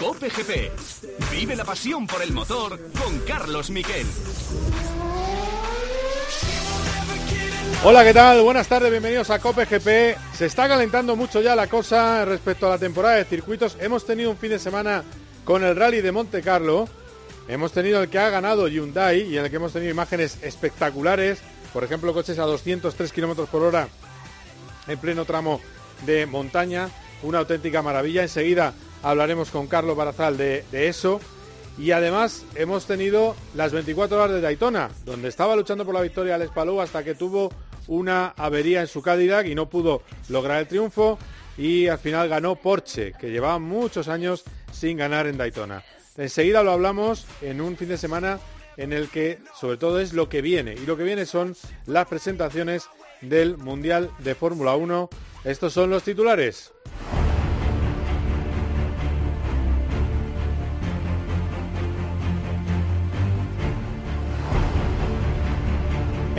Cope GP. Vive la pasión por el motor con Carlos Miquel. Hola, ¿qué tal? Buenas tardes, bienvenidos a Cope GP. Se está calentando mucho ya la cosa respecto a la temporada de circuitos. Hemos tenido un fin de semana con el Rally de Monte Carlo. Hemos tenido el que ha ganado Hyundai y en el que hemos tenido imágenes espectaculares. Por ejemplo, coches a 203 kilómetros por hora en pleno tramo de montaña. Una auténtica maravilla. Enseguida hablaremos con Carlos Barazal de, eso. Y además hemos tenido las 24 horas de Daytona, donde estaba luchando por la victoria Alex Palou hasta que tuvo una avería en su Cadillac y no pudo lograr el triunfo y al final ganó Porsche, que llevaba muchos años sin ganar en Daytona. Enseguida lo hablamos en un fin de semana en el que sobre todo es lo que viene y lo que viene son las presentaciones del Mundial de Fórmula 1. Estos son los titulares.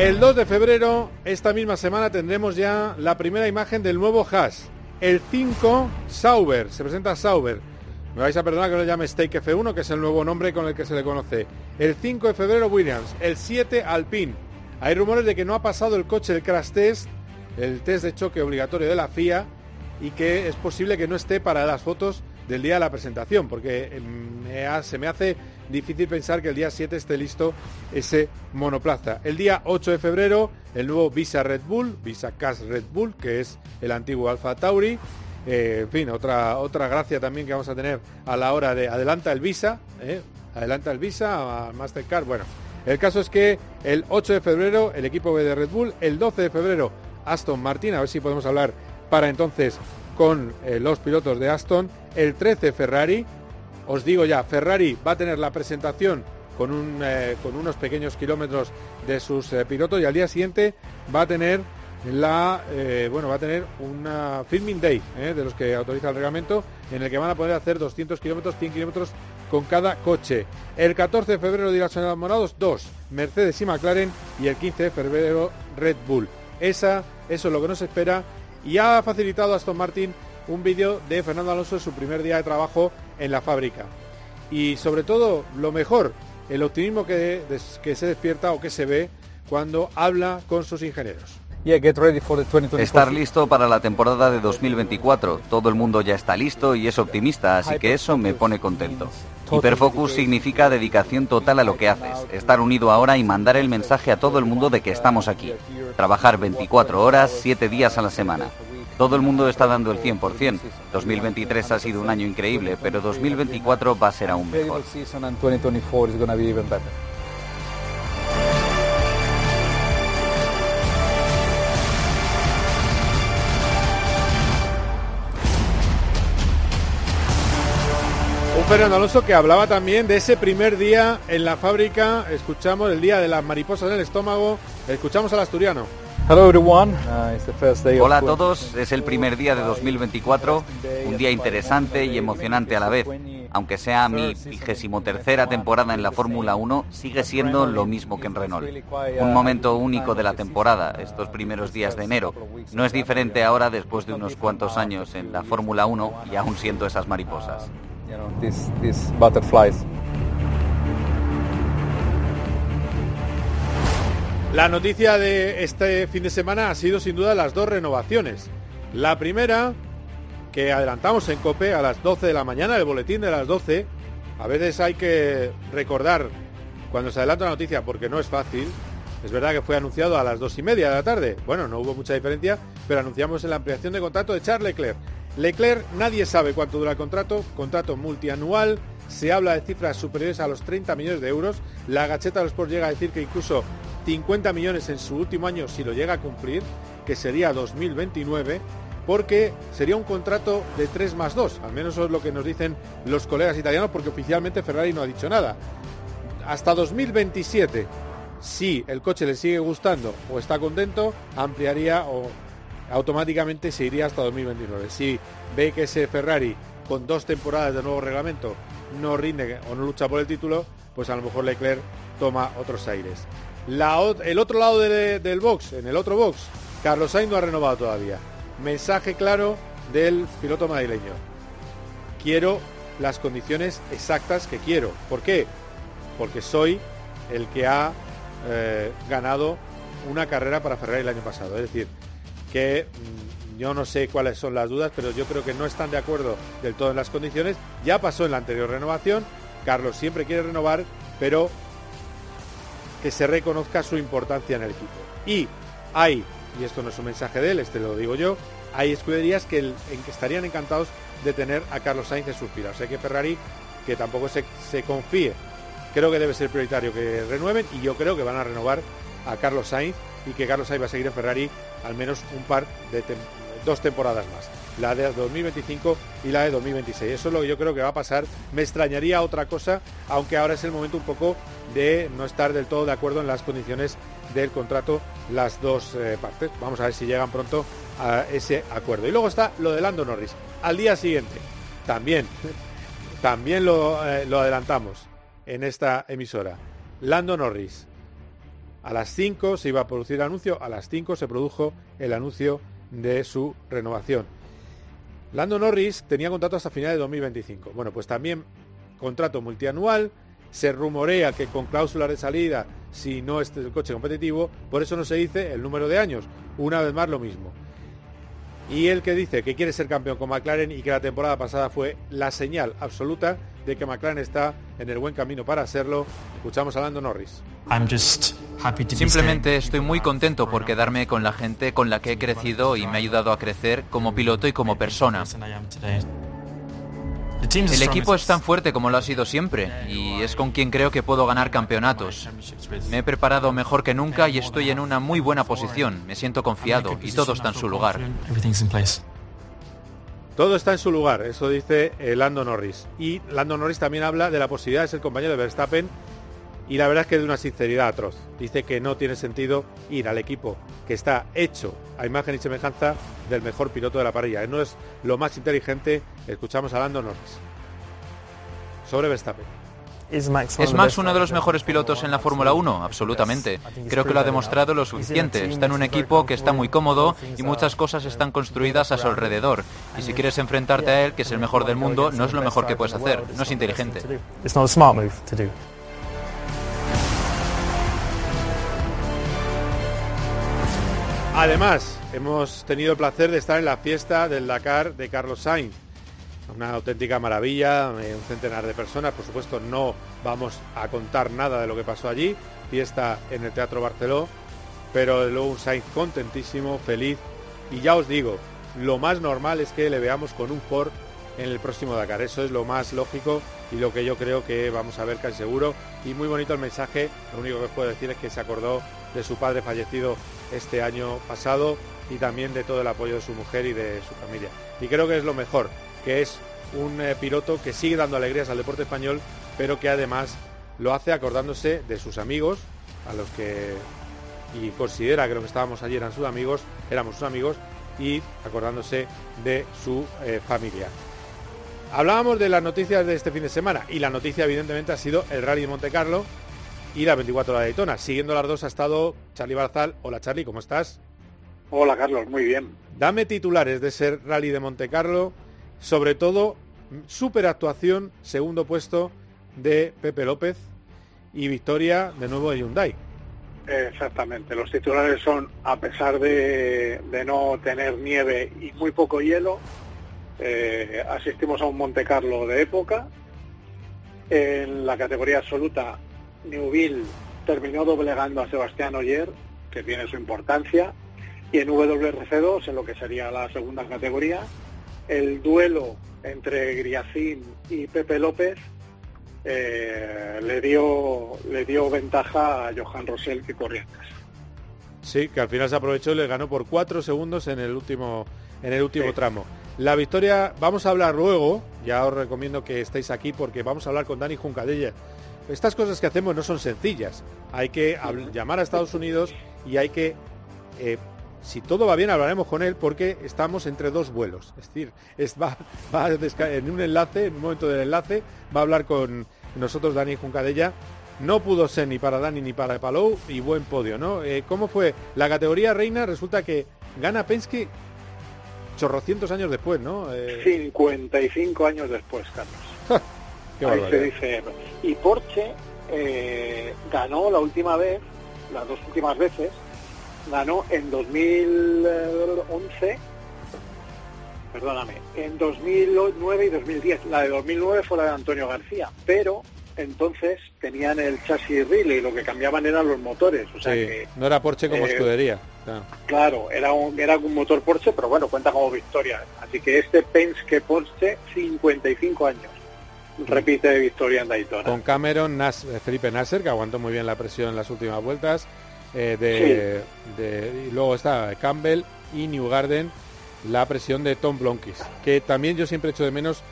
El 2 de febrero, esta misma semana, tendremos ya la primera imagen del nuevo Haas. El 5 Sauber, se presenta Sauber. Me vais a perdonar que lo llame Stake F1, que es el nuevo nombre con el que se le conoce. El 5 de febrero Williams, el 7 Alpine. Hay rumores de que no ha pasado el coche el crash test, el test de choque obligatorio de la FIA, y que es posible que no esté para las fotos del día de la presentación, porque se me hace difícil pensar que el día 7 esté listo ese monoplaza. El día 8 de febrero, el nuevo Visa Red Bull, Visa Cash Red Bull, que es el antiguo Alfa Tauri. Eh, en fin, otra, otra gracia también que vamos a tener a la hora de adelanta el Visa, ¿eh? adelanta el Visa a Mastercard. Bueno, el caso es que el 8 de febrero el equipo de Red Bull, el 12 de febrero Aston Martin, a ver si podemos hablar para entonces con eh, los pilotos de Aston, el 13 Ferrari, os digo ya, Ferrari va a tener la presentación con, un, eh, con unos pequeños kilómetros de sus eh, pilotos y al día siguiente va a tener la eh, bueno va a tener una filming day de los que autoriza el reglamento en el que van a poder hacer 200 kilómetros 100 kilómetros con cada coche. El 14 de febrero dirá los morados dos Mercedes y McLaren y el 15 de febrero Red Bull. Esa eso es lo que nos espera y ha facilitado a Aston Martin un vídeo de Fernando Alonso en su primer día de trabajo en la fábrica. Y sobre todo, lo mejor, el optimismo que, que se despierta o que se ve cuando habla con sus ingenieros. Estar listo para la temporada de 2024. Todo el mundo ya está listo y es optimista, así que eso me pone contento. Hiperfocus significa dedicación total a lo que haces, estar unido ahora y mandar el mensaje a todo el mundo de que estamos aquí. Trabajar 24 horas, 7 días a la semana. Todo el mundo está dando el 100%. 2023 ha sido un año increíble, pero 2024 va a ser aún mejor. Un Fernando Alonso que hablaba también de ese primer día en la fábrica. Escuchamos el día de las mariposas en el estómago. Escuchamos al asturiano. Uh, Hola a todos, es el primer día de 2024, un día interesante y emocionante a la vez. Aunque sea mi vigésimo tercera temporada en la Fórmula 1, sigue siendo lo mismo que en Renault. Un momento único de la temporada, estos primeros días de enero. No es diferente ahora después de unos cuantos años en la Fórmula 1 y aún siento esas mariposas. La noticia de este fin de semana ha sido sin duda las dos renovaciones. La primera, que adelantamos en COPE a las 12 de la mañana, el boletín de las 12. A veces hay que recordar cuando se adelanta la noticia porque no es fácil. Es verdad que fue anunciado a las dos y media de la tarde. Bueno, no hubo mucha diferencia, pero anunciamos la ampliación de contrato de Charles Leclerc. Leclerc, nadie sabe cuánto dura el contrato, contrato multianual, se habla de cifras superiores a los 30 millones de euros. La Gacheta de los Sports llega a decir que incluso 50 millones en su último año si lo llega a cumplir, que sería 2029, porque sería un contrato de 3 más 2, al menos eso es lo que nos dicen los colegas italianos, porque oficialmente Ferrari no ha dicho nada. Hasta 2027, si el coche le sigue gustando o está contento, ampliaría o automáticamente se iría hasta 2029. Si ve que ese Ferrari con dos temporadas de nuevo reglamento no rinde o no lucha por el título, pues a lo mejor Leclerc toma otros aires. El otro lado del box, en el otro box, Carlos Sainz no ha renovado todavía. Mensaje claro del piloto madrileño. Quiero las condiciones exactas que quiero. ¿Por qué? Porque soy el que ha eh, ganado una carrera para Ferrari el año pasado. Es decir, que mm, yo no sé cuáles son las dudas, pero yo creo que no están de acuerdo del todo en las condiciones. Ya pasó en la anterior renovación. Carlos siempre quiere renovar, pero que se reconozca su importancia en el equipo. Y hay, y esto no es un mensaje de él, este lo digo yo, hay escuderías que, en que estarían encantados de tener a Carlos Sainz en sus filas. O sea que Ferrari, que tampoco se, se confíe, creo que debe ser prioritario que renueven y yo creo que van a renovar a Carlos Sainz y que Carlos Sainz va a seguir en Ferrari al menos un par de dos temporadas más. La de 2025 y la de 2026. Eso es lo que yo creo que va a pasar. Me extrañaría otra cosa, aunque ahora es el momento un poco de no estar del todo de acuerdo en las condiciones del contrato las dos eh, partes. Vamos a ver si llegan pronto a ese acuerdo. Y luego está lo de Lando Norris. Al día siguiente, también, también lo, eh, lo adelantamos en esta emisora. Lando Norris. A las 5 se iba a producir el anuncio, a las 5 se produjo el anuncio de su renovación. Lando Norris tenía contrato hasta final de 2025. Bueno, pues también contrato multianual. Se rumorea que con cláusulas de salida, si no es el coche competitivo, por eso no se dice el número de años. Una vez más lo mismo. Y el que dice que quiere ser campeón con McLaren y que la temporada pasada fue la señal absoluta de que McLaren está en el buen camino para hacerlo. Escuchamos a Lando Norris. Simplemente estoy muy contento por quedarme con la gente con la que he crecido y me ha ayudado a crecer como piloto y como persona. El equipo es tan fuerte como lo ha sido siempre y es con quien creo que puedo ganar campeonatos. Me he preparado mejor que nunca y estoy en una muy buena posición. Me siento confiado y todo está en su lugar. Todo está en su lugar, eso dice eh, Lando Norris. Y Lando Norris también habla de la posibilidad de ser compañero de Verstappen y la verdad es que de una sinceridad atroz. Dice que no tiene sentido ir al equipo que está hecho a imagen y semejanza del mejor piloto de la parrilla. No es lo más inteligente. Escuchamos a Lando Norris sobre Verstappen. ¿Es Max uno de los mejores pilotos en la Fórmula 1? Absolutamente. Creo que lo ha demostrado lo suficiente. Está en un equipo que está muy cómodo y muchas cosas están construidas a su alrededor. Y si quieres enfrentarte a él, que es el mejor del mundo, no es lo mejor que puedes hacer. No es inteligente. Además, hemos tenido el placer de estar en la fiesta del Dakar de Carlos Sainz. Una auténtica maravilla, eh, un centenar de personas. Por supuesto, no vamos a contar nada de lo que pasó allí. Fiesta en el Teatro Barceló, pero luego un Sainz contentísimo, feliz. Y ya os digo, lo más normal es que le veamos con un Ford en el próximo Dakar. Eso es lo más lógico y lo que yo creo que vamos a ver casi seguro. Y muy bonito el mensaje. Lo único que os puedo decir es que se acordó de su padre fallecido este año pasado y también de todo el apoyo de su mujer y de su familia. Y creo que es lo mejor, que es un eh, piloto que sigue dando alegrías al deporte español, pero que además lo hace acordándose de sus amigos, a los que y considera que lo que estábamos allí eran sus amigos, éramos sus amigos, y acordándose de su eh, familia. Hablábamos de las noticias de este fin de semana y la noticia evidentemente ha sido el Rally de Monte Carlo, y la 24 de Daytona. Siguiendo las dos ha estado Charlie Barzal. Hola Charlie, ¿cómo estás? Hola Carlos, muy bien. Dame titulares de ese rally de Monte Carlo, sobre todo super actuación, segundo puesto de Pepe López y victoria de nuevo de Hyundai. Exactamente, los titulares son, a pesar de, no tener nieve y muy poco hielo, eh, asistimos a un Monte Carlo de época. En la categoría absoluta Neuville terminó doblegando a Sebastián Oyer, que tiene su importancia, y en WRC2, en lo que sería la segunda categoría, el duelo entre Griacín y Pepe López eh, le, dio, le dio ventaja a Johan Rosell que corría Sí, que al final se aprovechó y le ganó por cuatro segundos en el último, en el último tramo. La victoria, vamos a hablar luego, ya os recomiendo que estéis aquí porque vamos a hablar con Dani Juncadella, estas cosas que hacemos no son sencillas. Hay que llamar a Estados Unidos y hay que, eh, si todo va bien, hablaremos con él porque estamos entre dos vuelos. Es decir, va, en un enlace, en un momento del enlace, va a hablar con nosotros Dani Juncadella. No pudo ser ni para Dani ni para Palou y buen podio, ¿no? Eh, ¿Cómo fue? La categoría reina resulta que gana Penske chorrocientos años después, ¿no? 55 eh, años después, Carlos. Ahí se dice. Y Porsche eh, ganó la última vez, las dos últimas veces, ganó en 2011, perdóname, en 2009 y 2010. La de 2009 fue la de Antonio García, pero entonces tenían el chasis Riley, lo que cambiaban eran los motores. O sea que, no era Porsche como eh, escudería. Claro, era un, era un motor Porsche, pero bueno, cuenta como victoria. Así que este Penske Porsche, 55 años repite victoria en Daytona. Con Cameron, Nas, eh, Felipe Nasser, que aguantó muy bien la presión en las últimas vueltas. Eh, de, y luego está Campbell y Newgarden, la presión de Tom Blonkis, que también yo siempre echo de menos.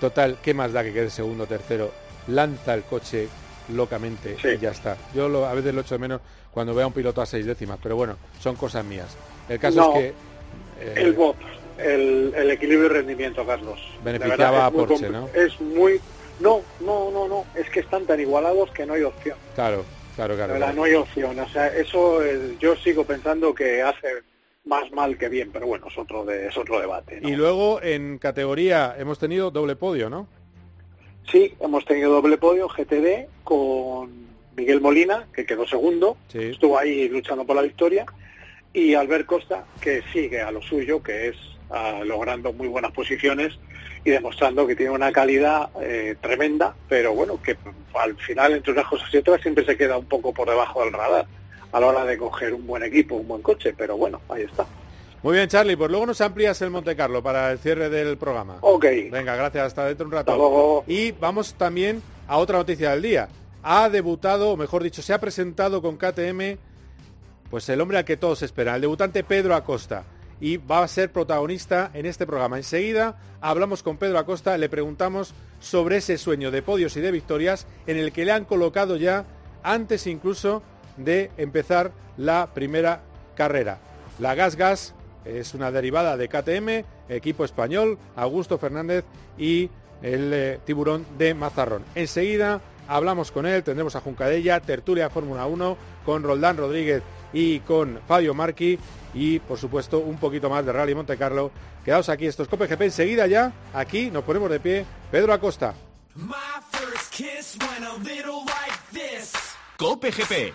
Total, ¿qué más da que quede segundo, tercero? Lanza el coche locamente y ya está. Yo lo, a veces lo echo de menos cuando veo a un piloto a seis décimas, pero bueno, son cosas mías. El caso es que... Eh, el bot el, equilibrio y rendimiento, Carlos. Beneficiaba a Porsche, ¿no? Es muy... No, no, no, no. Es que están tan igualados que no hay opción. Claro, claro, claro. No hay opción. O sea, eso yo sigo pensando que hace más mal que bien, pero bueno, es otro, de, es otro debate. Y luego en categoría hemos tenido doble podio, ¿no? Sí, hemos tenido doble podio GTD con Miguel Molina, que quedó segundo, estuvo ahí luchando por la victoria, y Albert Costa, que sigue a lo suyo, que es logrando muy buenas posiciones y demostrando que tiene una calidad eh, tremenda, pero bueno, que al final, entre unas cosas y otras, siempre se queda un poco por debajo del radar a la hora de coger un buen equipo, un buen coche, pero bueno, ahí está. Muy bien, Charlie, pues luego nos amplías el Monte Carlo para el cierre del programa. Ok. Venga, gracias, hasta dentro un rato. Hasta luego. Y vamos también a otra noticia del día. Ha debutado, o mejor dicho, se ha presentado con KTM, pues el hombre al que todos esperan, el debutante Pedro Acosta y va a ser protagonista en este programa. Enseguida hablamos con Pedro Acosta, le preguntamos sobre ese sueño de podios y de victorias en el que le han colocado ya antes incluso de empezar la primera carrera. La Gas Gas es una derivada de KTM, equipo español, Augusto Fernández y el eh, tiburón de Mazarrón. Enseguida hablamos con él, tendremos a Juncadella, tertulia Fórmula 1 con Roldán Rodríguez y con Fabio Marqui y por supuesto un poquito más de Rally Monte Carlo. Quedaos aquí, estos Cope GP enseguida ya, aquí nos ponemos de pie, Pedro Acosta. Cope GP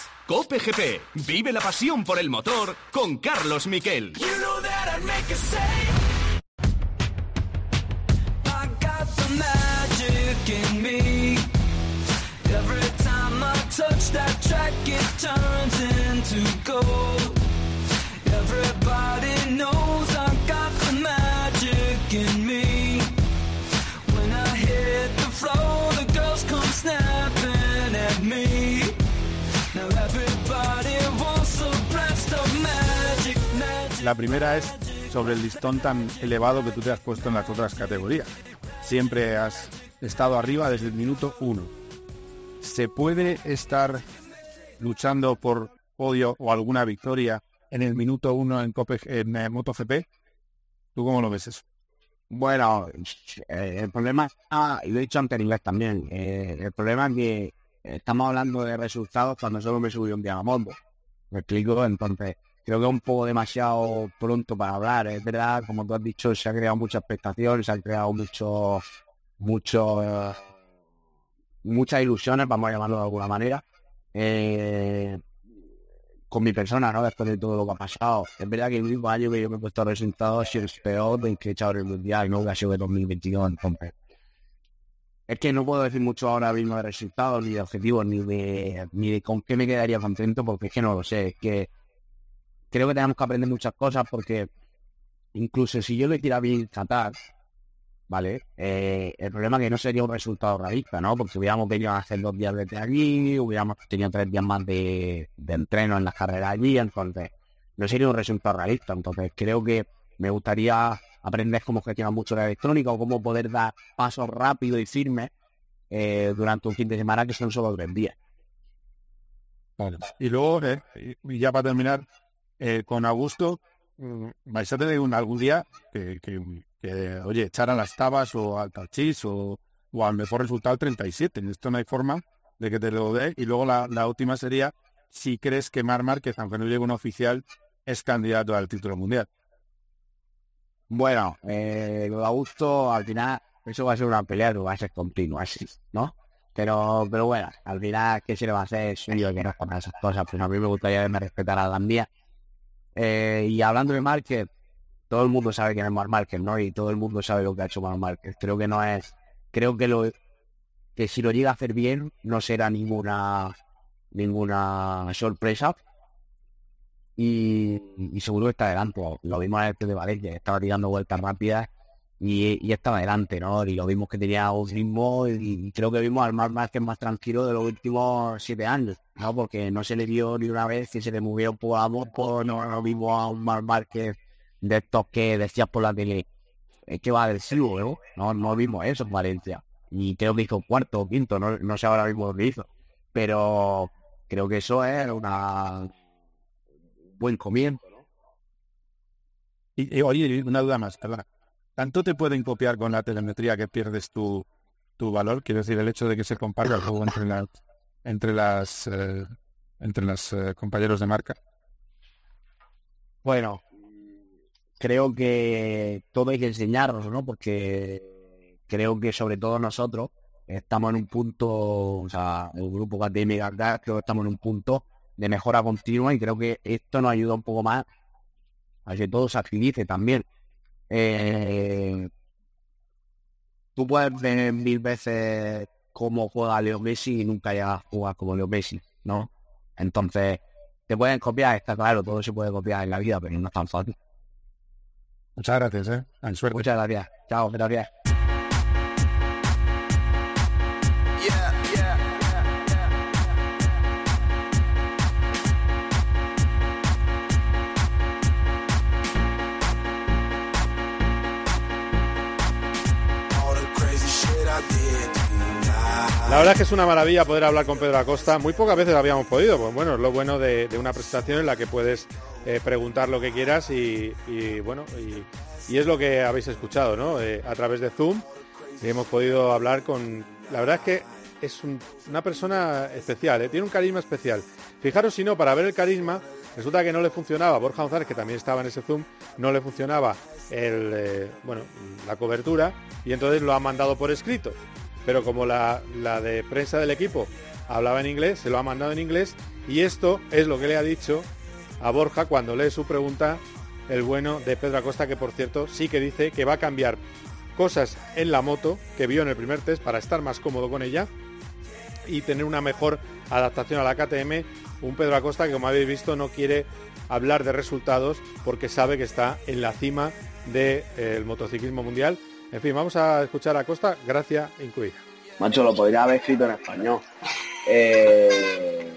Cope GP. Vive la pasión por el motor con Carlos Miquel. Every time I touch that track, it turns into gold. Everybody knows La primera es sobre el listón tan elevado que tú te has puesto en las otras categorías. Siempre has estado arriba desde el minuto uno. ¿Se puede estar luchando por podio o alguna victoria en el minuto uno en, Cope, en eh, MotoGP? ¿Tú cómo lo ves eso? Bueno, eh, el problema, ah, y lo he dicho inglés también, eh, el problema es que estamos hablando de resultados cuando solo me subí un día a. Me explico, entonces creo que es un poco demasiado pronto para hablar. Es verdad, como tú has dicho, se ha creado mucha expectación, se han creado mucho, mucho, eh, muchas ilusiones, vamos a llamarlo de alguna manera, eh, con mi persona, ¿no? Después de todo lo que ha pasado. Es verdad que el mismo año que yo me he puesto resultados sido peor de que he echado el mundial, no que ha sido de 2022, entonces es que no puedo decir mucho ahora mismo de resultados, ni de objetivos, ni de, ni de con qué me quedaría contento, porque es que no lo sé. Es que creo que tenemos que aprender muchas cosas, porque incluso si yo le tirara bien Qatar, ¿vale? Eh, el problema es que no sería un resultado realista, ¿no? Porque hubiéramos venido a hacer dos días de allí, hubiéramos tenido tres días más de, entreno en las carreras allí, entonces no sería un resultado realista. Entonces creo que me gustaría aprendes cómo gestionar mucho la electrónica o cómo poder dar pasos rápidos y firmes eh, durante un fin de semana que son solo tres días. Y luego, eh, y ya para terminar, eh, con Augusto, mm, vais a tener un, algún día que, que, oye, echar a las tabas o al talchis o, o al mejor resultado 37. En esto no hay forma de que te lo dé. Y luego la, última sería si crees que Mar Márquez, aunque no llegue un oficial, es candidato al título mundial. Bueno, eh, Augusto, al final, eso va a ser una pelea va a ser continua, ¿no? Pero, pero bueno, al final, ¿qué se le va a hacer? Yo que no esas cosas, pues a mí me gustaría me respetar a la mía. Eh, y hablando de Márquez, todo el mundo sabe quién es Mar Márquez, ¿no? Y todo el mundo sabe lo que ha hecho Mar Márquez. Creo que no es, creo que lo, que si lo llega a hacer bien, no será ninguna, ninguna sorpresa, y, seguro que está adelante. Lo vimos en el de Valencia, estaba tirando vueltas rápidas y, estaba adelante, ¿no? Y lo vimos que tenía un ritmo y, creo que vimos al Mar Márquez más tranquilo de los últimos siete años, ¿no? Porque no se le vio ni una vez que se le movió la moto, no lo vimos a un Mar Márquez de estos que decías por la tele, es que va agresivo, ¿no? No, no vimos eso en Valencia. Y creo que hizo cuarto o quinto, no, no sé ahora mismo lo hizo. Pero creo que eso es una buen comienzo, ¿no? Y, oye, una duda más. ¿Tanto te pueden copiar con la telemetría que pierdes tu, tu valor? Quiero decir, el hecho de que se comparta el juego entre las entre las eh, entre los eh, compañeros de marca. Bueno, creo que todo hay que enseñarnos, ¿no? Porque creo que sobre todo nosotros estamos en un punto, o sea, el grupo KTM creo que estamos en un punto de mejora continua y creo que esto nos ayuda un poco más a que todo se agilice también. Eh, tú puedes ver mil veces cómo juega Leo Messi y nunca llegas a jugar como Leo Messi, ¿no? Entonces, te pueden copiar, está claro, todo se puede copiar en la vida, pero no es tan fácil. Muchas gracias, ¿eh? Muchas gracias. Chao, gracias. La verdad es que es una maravilla poder hablar con Pedro Acosta. Muy pocas veces habíamos podido. Pues bueno, es lo bueno de, una presentación en la que puedes eh, preguntar lo que quieras y, bueno, y, es lo que habéis escuchado, ¿no? Eh, a través de Zoom hemos podido hablar con. La verdad es que es una persona especial, ¿eh? tiene un carisma especial. Fijaros si no, para ver el carisma, resulta que no le funcionaba Borja González, que también estaba en ese Zoom, no le funcionaba el, bueno, la cobertura y entonces lo ha mandado por escrito pero como la, de prensa del equipo hablaba en inglés, se lo ha mandado en inglés y esto es lo que le ha dicho a Borja cuando lee su pregunta el bueno de Pedro Acosta, que por cierto sí que dice que va a cambiar cosas en la moto que vio en el primer test para estar más cómodo con ella y tener una mejor adaptación a la KTM. Un Pedro Acosta que como habéis visto no quiere hablar de resultados porque sabe que está en la cima del motociclismo mundial en fin, vamos a escuchar a Costa, gracia incluida. Macho, lo podría haber escrito en español. Eh,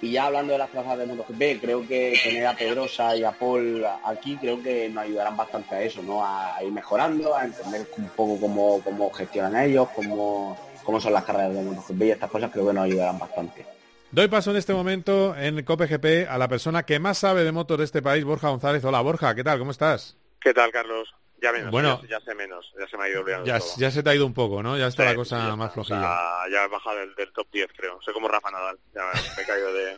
y ya hablando de las plazas de MotoGP, creo que tener a Pedrosa y a Paul aquí creo que nos ayudarán bastante a eso, ¿no? A, ir mejorando, a entender un poco cómo, cómo gestionan ellos, cómo, cómo son las carreras de MotoGP y estas cosas creo que nos ayudarán bastante. Doy paso en este momento en COPGP a la persona que más sabe de motos de este país, Borja González. Hola Borja, ¿qué tal? ¿Cómo estás? ¿Qué tal, Carlos? Ya menos, bueno, ya, sé menos, ya se me ha ido olvidando. Ya, ya se te ha ido un poco, ¿no? Ya está la cosa más flojilla. ya he bajado del, top 10, creo. Soy como Rafa Nadal, ya me, he caído de,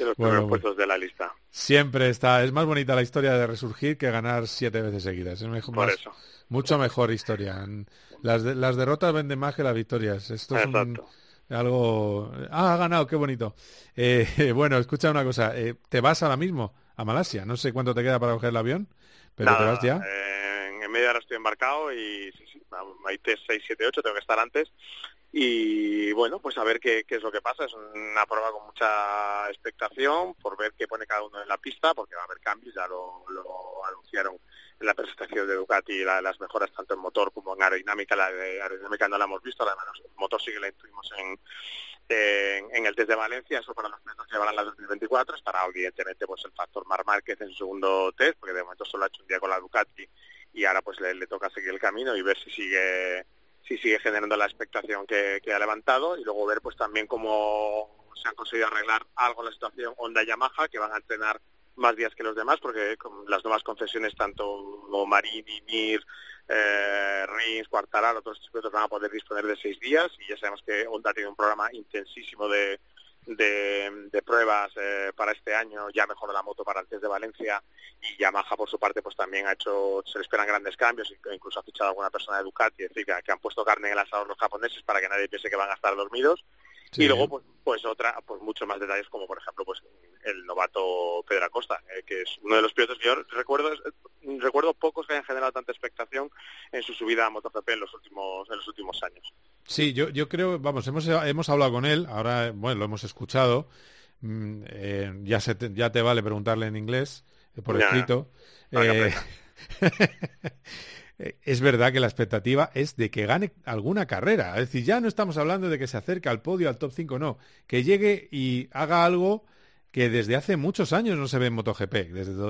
los primeros puestos de la lista. Siempre está, es más bonita la historia de resurgir que ganar siete veces seguidas. Es mejor, Por eso. Mucho mejor historia. Las, las derrotas venden más que las victorias. Esto es algo... Ah, ha ganado, qué bonito. Eh, bueno, escucha una cosa. Eh, ¿Te vas ahora mismo a Malasia? No sé cuánto te queda para coger el avión. ¿Pero te vas ya? Eh, media hora estoy embarcado y sí, sí, hay test 6, 7, 8, tengo que estar antes. Y bueno, pues a ver qué, es lo que pasa. Es una prueba con mucha expectación por ver qué pone cada uno en la pista, porque va a haber cambios, ya lo, lo anunciaron en la presentación de Ducati, las mejoras tanto en motor como en aerodinámica. La de aerodinámica no la hemos visto, además el motor sí que la tuvimos en, en, el test de Valencia, eso para los pilotos que llevarán la 2024, estará evidentemente pues el factor Mar Márquez en su segundo test, porque de momento solo ha hecho un día con la Ducati y ahora pues le, toca seguir el camino y ver si sigue si sigue generando la expectación que, ha levantado y luego ver pues también cómo se han conseguido arreglar algo la situación Honda y Yamaha que van a entrenar más días que los demás porque con las nuevas concesiones tanto Marini, Mir, eh, Rins, Quartararo, todos estos pilotos van a poder disponer de seis días y ya sabemos que Honda tiene un programa intensísimo de, de, pruebas eh, para este año, ya mejoró la moto para el test de Valencia y Yamaha por su parte pues también ha hecho, se le esperan grandes cambios, incluso ha fichado alguna persona de Ducati, es decir, que, han puesto carne en el asador los japoneses para que nadie piense que van a estar dormidos y luego pues, pues otra, pues muchos más detalles como por ejemplo pues el novato Pedro Acosta, eh, que es uno de los pilotos que yo recuerdo recuerdo pocos que hayan generado tanta expectación en su subida a MotoGP en los últimos en los últimos años. Sí, yo, yo creo, vamos, hemos, hemos hablado con él, ahora, bueno, lo hemos escuchado, mm, eh, ya, se te, ya te vale preguntarle en inglés, eh, por escrito. Eh, es verdad que la expectativa es de que gane alguna carrera. Es decir, ya no estamos hablando de que se acerque al podio, al top 5, no. Que llegue y haga algo que desde hace muchos años no se ve en MotoGP.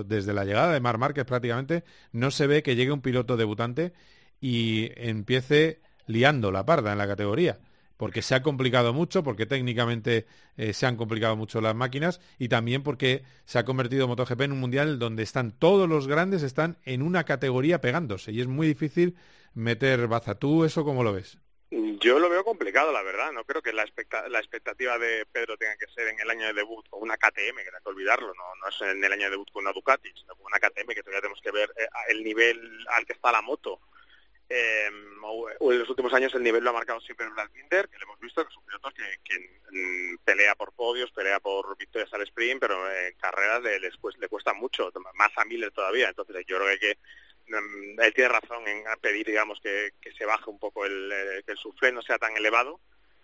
Desde, la llegada de Mar Márquez prácticamente no se ve que llegue un piloto debutante y empiece liando la parda en la categoría, porque se ha complicado mucho, porque técnicamente eh, se han complicado mucho las máquinas y también porque se ha convertido MotoGP en un mundial donde están todos los grandes, están en una categoría pegándose y es muy difícil meter baza. ¿Tú eso cómo lo ves? Yo lo veo complicado, la verdad. No creo que la, expectativa de Pedro tenga que ser en el año de debut con una KTM, que hay que olvidarlo, no, no es en el año de debut con una Ducati, sino con una KTM que todavía tenemos que ver eh, el nivel al que está la moto eh, en los últimos años el nivel lo ha marcado siempre Brad Binder, que lo hemos visto, que es un piloto que, mm, pelea por podios, pelea por victorias al sprint, pero en carreras le, le cuesta mucho, más a Miller todavía. Entonces yo creo que, mm, él tiene razón en pedir, digamos, que, se baje un poco el, que el suflé no sea tan elevado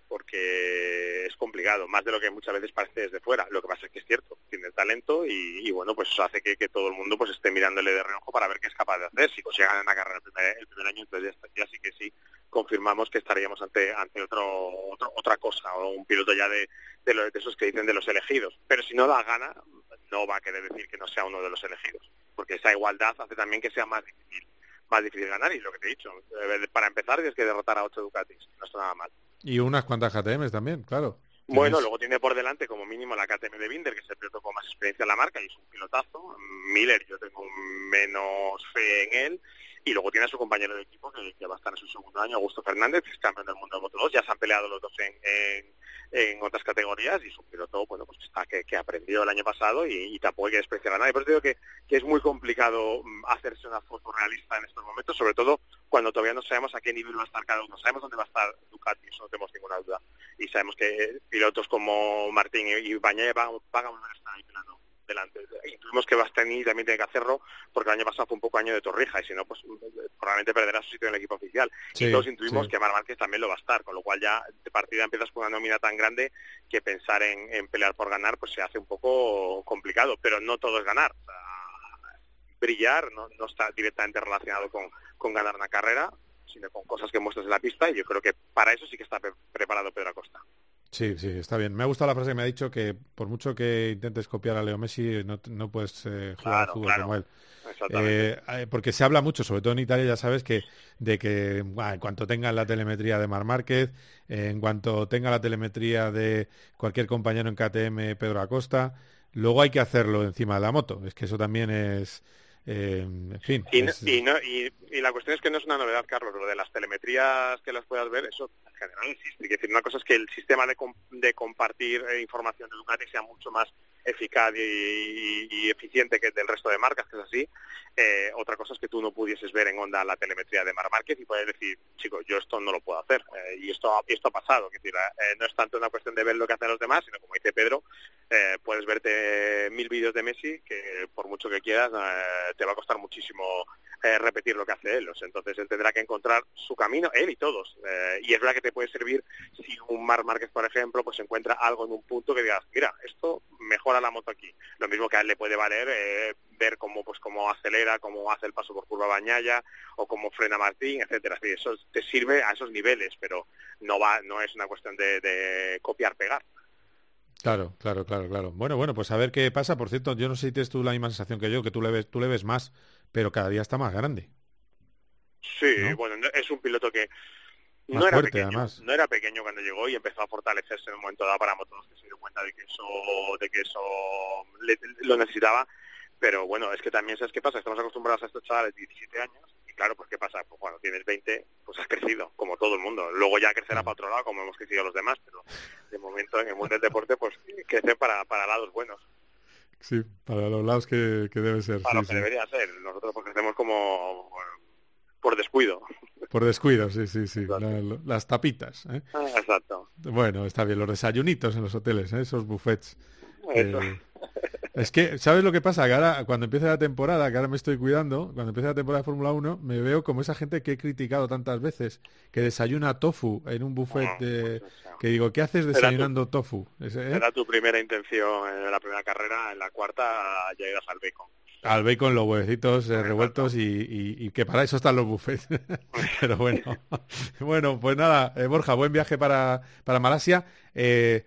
porque es complicado, más de lo que muchas veces parece desde fuera. Lo que pasa es que es cierto, tiene talento y, bueno, pues eso hace que, todo el mundo pues esté mirándole de reojo para ver qué es capaz de hacer. Si consigue ganar una carrera el primer, el primer año, entonces ya, sí que sí confirmamos que estaríamos ante ante otro, otra cosa o un piloto ya de, de, de esos que dicen de los elegidos. Pero si no da gana, no va a querer decir que no sea uno de los elegidos, porque esa igualdad hace también que sea más difícil más difícil ganar y lo que te he dicho, eh, para empezar tienes que derrotar a ocho Ducatis, no está nada mal. Y unas cuantas KTMs también, claro. Bueno, luego tiene por delante como mínimo la KTM de Binder, que es el piloto con más experiencia en la marca y es un pilotazo. Miller, yo tengo menos fe en él. Y luego tiene a su compañero de equipo, que, va a estar en su segundo año, Augusto Fernández, que es campeón del mundo de Moto 2. Ya se han peleado los dos en, en, otras categorías y es un piloto bueno, pues está, que, que aprendió el año pasado y, tampoco hay que despreciar a nadie. Por eso digo que, que es muy complicado mm, hacerse una foto realista en estos momentos, sobre todo cuando todavía no sabemos a qué nivel va a estar cada uno. Sabemos dónde va a estar Ducati, eso no tenemos ninguna duda. Y sabemos que pilotos como Martín y Bañé van, van a volver a estar ahí peleando delante. Intuimos que Bastani también tiene que hacerlo porque el año pasado fue un poco año de Torrija y si no, pues probablemente perderá su sitio en el equipo oficial. y todos intuimos que Mar Márquez también lo va a estar, con lo cual ya de partida empiezas con una nómina tan grande que pensar en, pelear por ganar pues se hace un poco complicado, pero no todo es ganar. brillar no, no está directamente relacionado con, con ganar una carrera, sino con cosas que muestras en la pista y yo creo que para eso sí que está preparado Pedro Acosta. Sí, sí, está bien. Me ha gustado la frase que me ha dicho que por mucho que intentes copiar a Leo Messi, no, no puedes eh, jugar al fútbol como él. Eh, eh, porque se habla mucho, sobre todo en Italia, ya sabes, que de que en cuanto tenga la telemetría de Mar Márquez, en cuanto tenga la telemetría de cualquier compañero en KTM, Pedro Acosta, luego hay que hacerlo encima de la moto. Es que eso también es eh, en fin. Y, y, la cuestión es que no es una novedad, Carlos, lo de las telemetrías que las puedas ver, eso general existe. Es decir, una cosa es que el sistema de, de compartir eh, información de Ducati sea mucho más eficaz y, eficiente que del resto de marcas, que es así. Eh, otra cosa es que tú no pudieses ver en onda la telemetría de Mar Márquez y puedes decir, chicos, yo esto no lo puedo hacer. Eh, y esto esto ha pasado. decir, eh, no es tanto una cuestión de ver lo que hacen los demás, sino como dice Pedro, puedes verte mil vídeos de Messi que por mucho que quieras te va a costar muchísimo repetir lo que hace él. entonces él tendrá que encontrar su camino, él y todos. y es verdad que te puede servir si un Mar Márquez, por ejemplo, pues encuentra algo en un punto que digas, mira, esto mejora la moto aquí. Lo mismo que a él le puede valer eh, ver cómo pues cómo acelera, cómo hace el paso por curva Bañaya o cómo frena Martín, etcétera. eso te sirve a esos niveles, pero no va, no es una cuestión de, de copiar pegar. Claro, claro, claro, claro. Bueno, bueno, pues a ver qué pasa. Por cierto, yo no sé si tienes tú la misma sensación que yo, que tú le ves, tú le ves más, pero cada día está más grande. Sí, bueno, es un piloto que no era pequeño, no era pequeño cuando llegó y empezó a fortalecerse en un momento dado para motos que se dio cuenta de que eso, de que eso lo necesitaba. Pero bueno, es que también sabes qué pasa, estamos acostumbrados a estos chavales de 17 años claro, pues qué pasa, pues cuando tienes 20, pues has crecido, como todo el mundo. Luego ya crecerá para otro lado, como hemos crecido los demás, pero de momento en el mundo del deporte, pues crece para, para lados buenos. Sí, para los lados que, debe ser. Para lo que debería ser. Nosotros pues crecemos como por descuido. Por descuido, sí, sí, sí. las tapitas. ¿eh? Ah, exacto. Bueno, está bien, los desayunitos en los hoteles, ¿eh? esos buffets. Eh, es que, ¿sabes lo que pasa? Que ahora, cuando empiece la temporada, que ahora me estoy cuidando, cuando empiece la temporada de Fórmula 1, me veo como esa gente que he criticado tantas veces, que desayuna tofu en un buffet ah, de... Pues que digo, ¿qué haces desayunando tofu? Era tu primera intención en la primera carrera, en la cuarta ya irás al bacon al bacon, los huevecitos eh, revueltos y, que para eso están los buffets. Pero bueno, bueno, pues nada, eh, Borja, buen viaje para, para Malasia. Eh,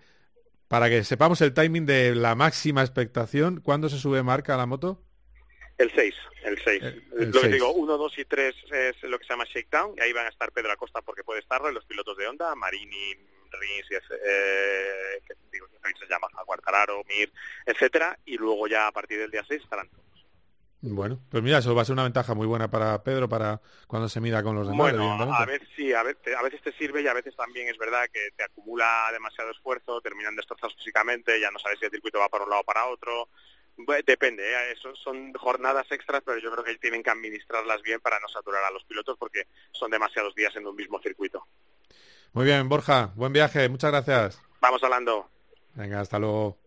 para que sepamos el timing de la máxima expectación, ¿cuándo se sube marca a la moto? El 6, el 6. lo que digo, 1, 2 y 3 es lo que se llama shakedown, y ahí van a estar Pedro Acosta porque puede estarlo, y los pilotos de Honda, Marini, Rins, eh, que digo, se llama, Aguartararo, Mir, etcétera, y luego ya a partir del día 6 estarán. Bueno, pues mira, eso va a ser una ventaja muy buena para Pedro para cuando se mira con los demás. Bueno, a veces sí, a a veces te sirve y a veces también es verdad que te acumula demasiado esfuerzo, terminan destrozados físicamente, ya no sabes si el circuito va para un lado o para otro. Depende, ¿eh? Eso son jornadas extras, pero yo creo que tienen que administrarlas bien para no saturar a los pilotos porque son demasiados días en un mismo circuito. Muy bien, Borja, buen viaje, muchas gracias. Vamos hablando. Venga, hasta luego.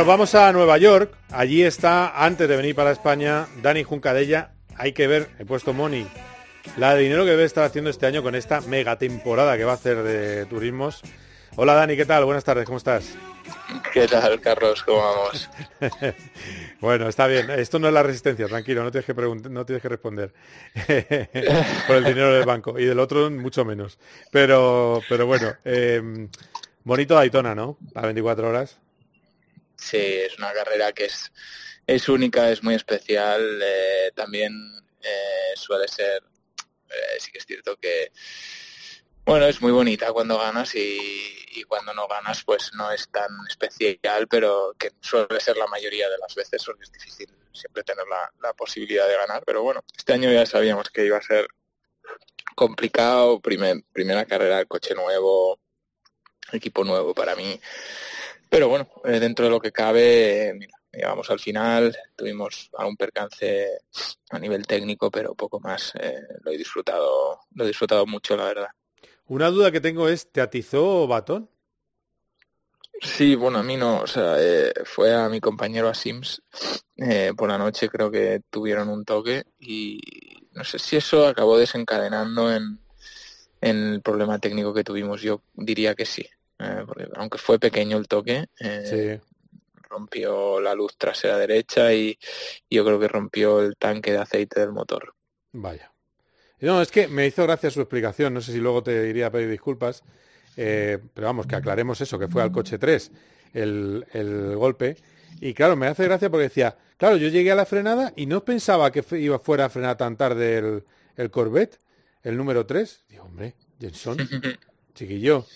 Nos vamos a Nueva York. Allí está, antes de venir para España, Dani Juncadella. Hay que ver, he puesto Money, la de dinero que debe estar haciendo este año con esta mega temporada que va a hacer de turismos. Hola Dani, ¿qué tal? Buenas tardes, ¿cómo estás? ¿Qué tal, Carlos? ¿Cómo vamos? bueno, está bien. Esto no es la resistencia, tranquilo, no tienes que, no tienes que responder por el dinero del banco. Y del otro, mucho menos. Pero, pero bueno, eh, bonito Daytona, ¿no? A 24 horas. Sí, es una carrera que es, es única, es muy especial. Eh, también eh, suele ser, eh, sí que es cierto que, bueno, es muy bonita cuando ganas y, cuando no ganas pues no es tan especial, pero que suele ser la mayoría de las veces, porque es difícil siempre tener la, la posibilidad de ganar. Pero bueno, este año ya sabíamos que iba a ser complicado, primer, primera carrera, coche nuevo, equipo nuevo para mí. Pero bueno, eh, dentro de lo que cabe, mira, llegamos al final, tuvimos algún percance a nivel técnico, pero poco más. Eh, lo he disfrutado, lo he disfrutado mucho, la verdad. Una duda que tengo es, ¿te atizó Batón? Sí, bueno, a mí no, o sea, eh, fue a mi compañero a Sims por la noche, creo que tuvieron un toque y no sé si eso acabó desencadenando en, en el problema técnico que tuvimos, yo diría que sí. Eh, porque aunque fue pequeño el toque, eh, rompió la luz trasera derecha y, yo creo que rompió el tanque de aceite del motor. Vaya. No, es que me hizo gracia su explicación, no sé si luego te iría a pedir disculpas, eh, pero vamos, que aclaremos eso, que fue al coche 3 el, el golpe. Y claro, me hace gracia porque decía, claro, yo llegué a la frenada y no pensaba que iba fuera a frenar tan tarde el, el Corvette, el número 3. Digo, hombre, Jenson, chiquillo,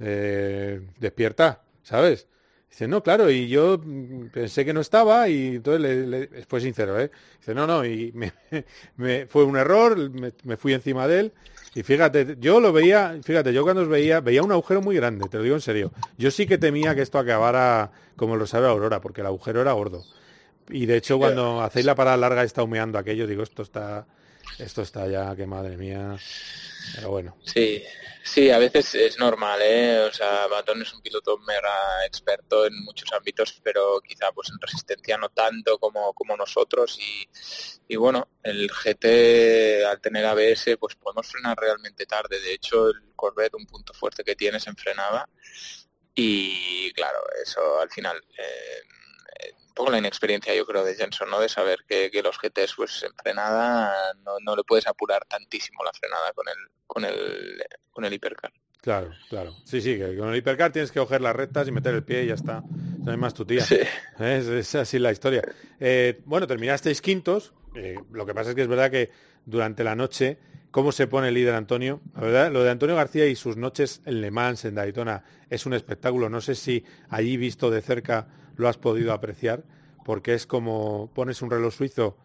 eh, despierta, ¿sabes? Dice, no, claro, y yo mm, pensé que no estaba y entonces le, fue sincero, ¿eh? Dice, no, no, y me, fue un error, me, fui encima de él y fíjate, yo lo veía, fíjate, yo cuando os veía, veía un agujero muy grande, te lo digo en serio. Yo sí que temía que esto acabara como lo sabe Aurora, porque el agujero era gordo. Y de hecho cuando hacéis la parada larga está humeando aquello, digo, esto está, esto está ya, que madre mía. Pero bueno. Sí, sí, a veces es normal, ¿eh? O sea, Batón es un piloto mega experto en muchos ámbitos, pero quizá pues en resistencia no tanto como, como nosotros y, y bueno, el GT al tener ABS pues podemos frenar realmente tarde. De hecho, el Corvette, un punto fuerte que tiene, se enfrenaba y claro, eso al final... Eh, poco la inexperiencia yo creo de Jenson, ¿no? De saber que, los GTs pues en frenada no, no, le puedes apurar tantísimo la frenada con el, con el, con el hipercar. Claro, claro. Sí, sí, que con el hipercar tienes que coger las rectas y meter el pie y ya está. No hay más tu tía. Es, así la historia. Eh, bueno, terminasteis quintos. Eh, lo que pasa es que es verdad que durante la noche, ¿cómo se pone el líder Antonio? La verdad, lo de Antonio García y sus noches en Le Mans, en Daytona, es un espectáculo. No sé si allí visto de cerca lo has podido apreciar, porque es como pones un reloj suizo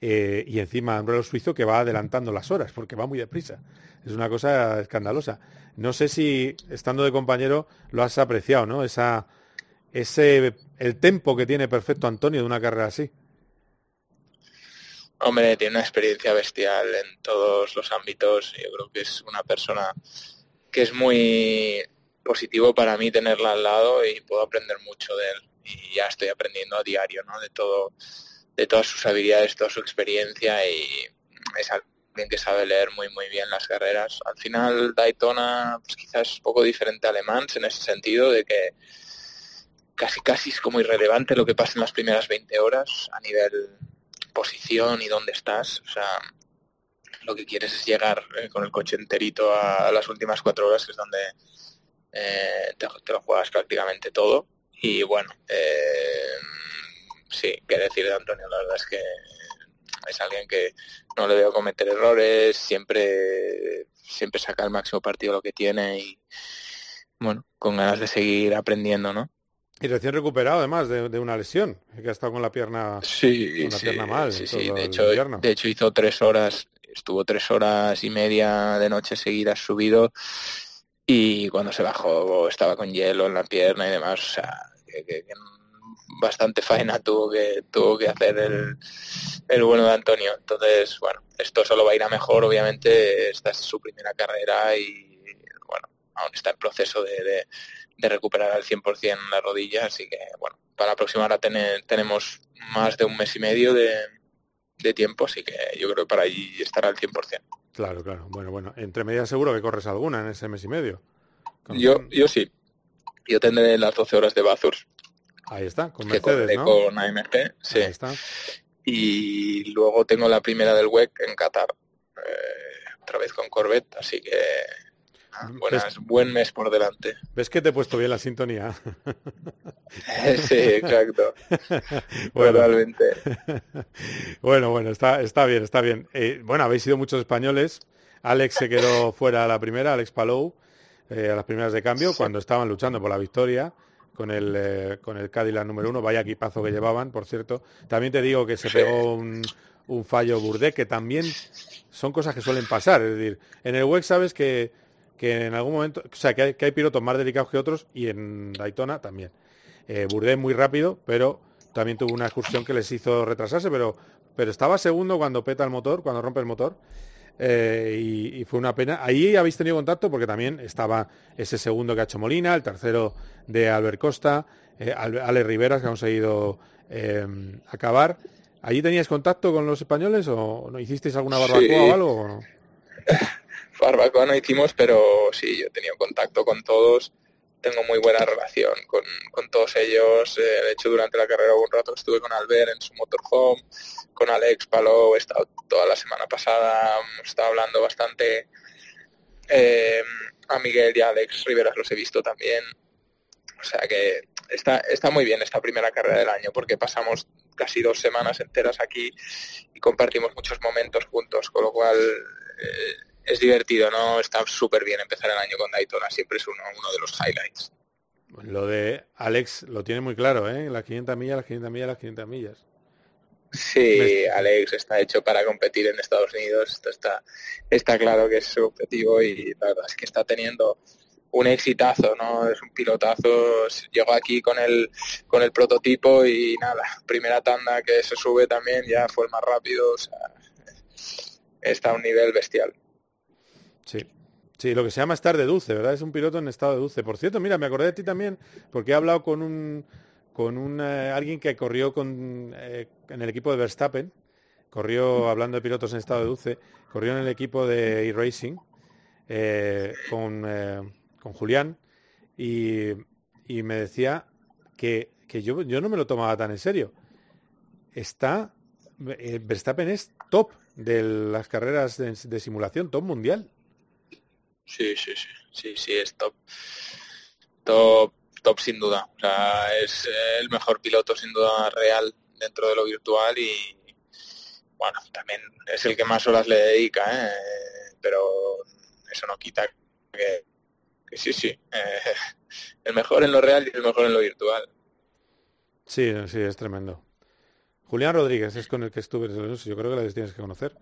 eh, y encima un reloj suizo que va adelantando las horas, porque va muy deprisa. Es una cosa escandalosa. No sé si, estando de compañero, lo has apreciado, ¿no? Esa, ese, el tempo que tiene perfecto Antonio de una carrera así. Hombre, tiene una experiencia bestial en todos los ámbitos. Yo creo que es una persona que es muy positivo para mí tenerla al lado y puedo aprender mucho de él. Y ya estoy aprendiendo a diario, ¿no? De todo, de todas sus habilidades, toda su experiencia y es alguien que sabe leer muy muy bien las carreras. Al final Daytona pues quizás es un poco diferente a Alemán en ese sentido de que casi casi es como irrelevante lo que pasa en las primeras 20 horas a nivel posición y dónde estás. O sea, lo que quieres es llegar eh, con el coche enterito a, las últimas cuatro horas, que es donde eh, te, lo juegas prácticamente todo. Y bueno, eh, sí, qué decir de Antonio, la verdad es que es alguien que no le veo cometer errores, siempre, siempre saca el máximo partido lo que tiene y bueno, con ganas de seguir aprendiendo, ¿no? Y recién recuperado además de, una lesión, que ha estado con la pierna, sí, mal. Sí, sí. De, hecho, de hecho hizo tres horas, estuvo tres horas y media de noche seguidas subido y cuando se bajó estaba con hielo en la pierna y demás, o sea, que, bastante faena tuvo que tuvo que hacer el, el bueno de Antonio. Entonces, bueno, esto solo va a ir a mejor, obviamente, esta es su primera carrera y bueno, aún está en proceso de, de, recuperar al 100% la rodilla, así que bueno, para la próxima hora tenemos más de un mes y medio de, de tiempo, así que yo creo que para allí estará al 100%. Claro, claro. Bueno, bueno. Entre medias seguro que corres alguna en ese mes y medio. Yo, yo sí. Yo tendré las 12 horas de Bathurst. Ahí está, con Mercedes, ¿no? con AMG, sí. Ahí está. Y luego tengo la primera del WEC en Qatar. Eh, otra vez con Corvette, así que buenas, buen mes por delante. ¿Ves que te he puesto bien la sintonía? sí, exacto. bueno, bueno, bueno, está, está bien, está bien. Eh, bueno, habéis sido muchos españoles. Alex se quedó fuera a la primera, Alex Palou, eh, a las primeras de cambio, cuando estaban luchando por la victoria con el, eh, con el Cadillac número uno. Vaya equipazo que llevaban, por cierto. También te digo que se pegó un, un fallo Burdé, que también son cosas que suelen pasar. Es decir, en el WEC sabes que, que en algún momento, o sea, que hay, que hay pilotos más delicados que otros y en Daytona también. Eh, Burdé muy rápido, pero también tuvo una excursión que les hizo retrasarse, pero, pero estaba segundo cuando peta el motor, cuando rompe el motor. Eh, y, fue una pena. Ahí habéis tenido contacto porque también estaba ese segundo que ha hecho Molina, el tercero de Albert Costa, eh, Ale Riveras que ha conseguido eh, acabar. ¿Allí teníais contacto con los españoles o no hicisteis alguna barbacoa o algo? barbacoa no hicimos, pero sí, yo he tenido contacto con todos tengo muy buena relación con, con todos ellos. Eh, de hecho, durante la carrera un rato estuve con Albert en su motorhome, con Alex Palou, he estado toda la semana pasada, hemos estado hablando bastante. Eh, a Miguel y a Alex Riveras los he visto también. O sea que está, está muy bien esta primera carrera del año porque pasamos casi dos semanas enteras aquí y compartimos muchos momentos juntos, con lo cual eh, es divertido, ¿no? Está súper bien empezar el año con Daytona, siempre es uno, uno de los highlights. Lo de Alex lo tiene muy claro, ¿eh? Las 500 millas, las 500 millas, las 500 millas. Sí, Alex está hecho para competir en Estados Unidos. Esto está, está claro que es su objetivo y la verdad es que está teniendo un exitazo, ¿no? Es un pilotazo. Llegó aquí con el con el prototipo y nada, primera tanda que se sube también ya fue el más rápido. O sea, está a un nivel bestial. Sí, Sí, lo que se llama estar de dulce, ¿verdad? Es un piloto en estado de dulce. Por cierto, mira, me acordé de ti también porque he hablado con un con un eh, alguien que corrió con, eh, en el equipo de Verstappen, corrió hablando de pilotos en estado de dulce, corrió en el equipo de e-racing eh, con, con, Julián y, y, me decía que, que yo, yo no me lo tomaba tan en serio. Está Verstappen es top de las carreras de simulación, top mundial. Sí, sí, sí, sí, sí, es top. Top, top sin duda. O sea, es el mejor piloto sin duda real dentro de lo virtual y bueno, también es el que más horas le dedica, ¿eh? pero eso no quita que, sí, sí, eh, el mejor en lo real y el mejor en lo virtual. Sí, sí, es tremendo. Julián Rodríguez es con el que estuve, yo creo que la tienes que conocer.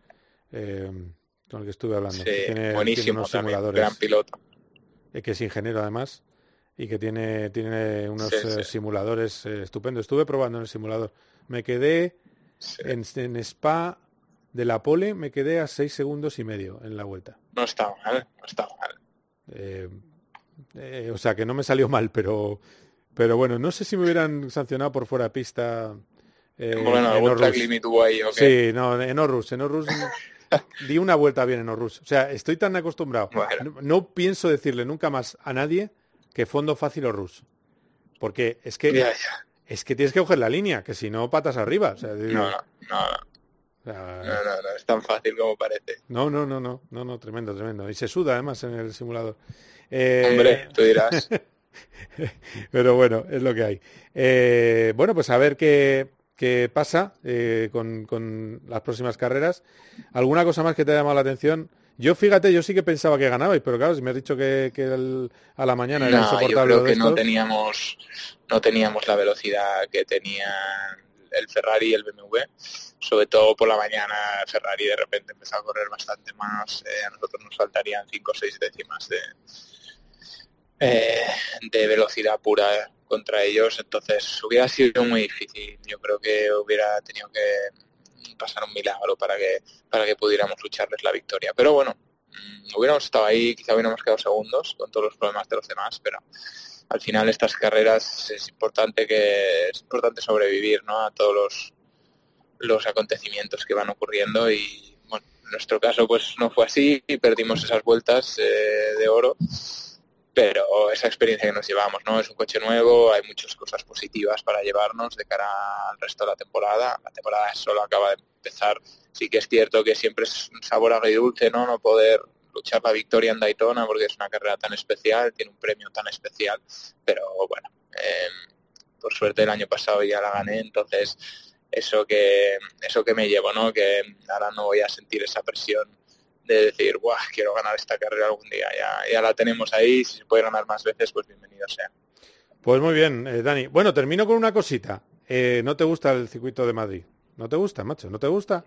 Eh, con el que estuve hablando. tiene, buenísimo simuladores, gran piloto. Que es ingeniero además y que tiene, tiene unos eh, simuladores eh, estupendos. Estuve probando en el simulador. Me quedé en, Spa de la pole, me quedé a seis segundos y medio en la vuelta. No está mal, no está mal. Eh, o sea que no me salió mal, pero pero bueno, no sé si me hubieran sancionado por fuera de pista. bueno, en Orrus. Sí, no, en Orrus, en Orrus di una vuelta bien en Orrus. O sea, estoy tan acostumbrado. No, pienso decirle nunca más a nadie que fondo fácil Orrus. Porque es que es que tienes que coger la línea, que si no patas arriba. no, no, no. no, no, es tan fácil como parece. No, no, no, no, no, no, tremendo, tremendo. Y se suda además en el simulador. Eh, Hombre, tú dirás. Pero bueno, es lo que hay. Eh, bueno, pues a ver qué, qué pasa eh, con, las próximas carreras. ¿Alguna cosa más que te ha llamado la atención? Yo, fíjate, yo sí que pensaba que ganabais, pero claro, si me has dicho que, a la mañana era insoportable. Yo creo que no teníamos, no teníamos la velocidad que tenía el Ferrari y el BMW. Sobre todo por la mañana, Ferrari de repente empezó a correr bastante más. Eh, a nosotros nos faltarían 5 o 6 décimas de, eh, de velocidad pura contra ellos, entonces hubiera sido muy difícil. Yo creo que hubiera tenido que pasar un milagro para que para que pudiéramos lucharles la victoria. Pero bueno, mm, hubiéramos estado ahí, quizá hubiéramos quedado segundos con todos los problemas de los demás, pero al final estas carreras es importante que es importante sobrevivir ¿no? a todos los, los acontecimientos que van ocurriendo y bueno, en nuestro caso pues no fue así y perdimos esas vueltas eh, de oro pero esa experiencia que nos llevamos, ¿no? Es un coche nuevo, hay muchas cosas positivas para llevarnos de cara al resto de la temporada. La temporada solo acaba de empezar. Sí que es cierto que siempre es un sabor agridulce, ¿no? No poder luchar la victoria en Daytona porque es una carrera tan especial, tiene un premio tan especial, pero bueno, em, por suerte el año pasado ya la gané, entonces eso que eso que me llevo, ¿no? Que ahora no voy a sentir esa presión de decir, Buah, quiero ganar esta carrera algún día. Ya, ya la tenemos ahí, si se puede ganar más veces, pues bienvenido sea. Pues muy bien, eh, Dani. Bueno, termino con una cosita. Eh, ¿No te gusta el circuito de Madrid? ¿No te gusta, macho? ¿No te gusta?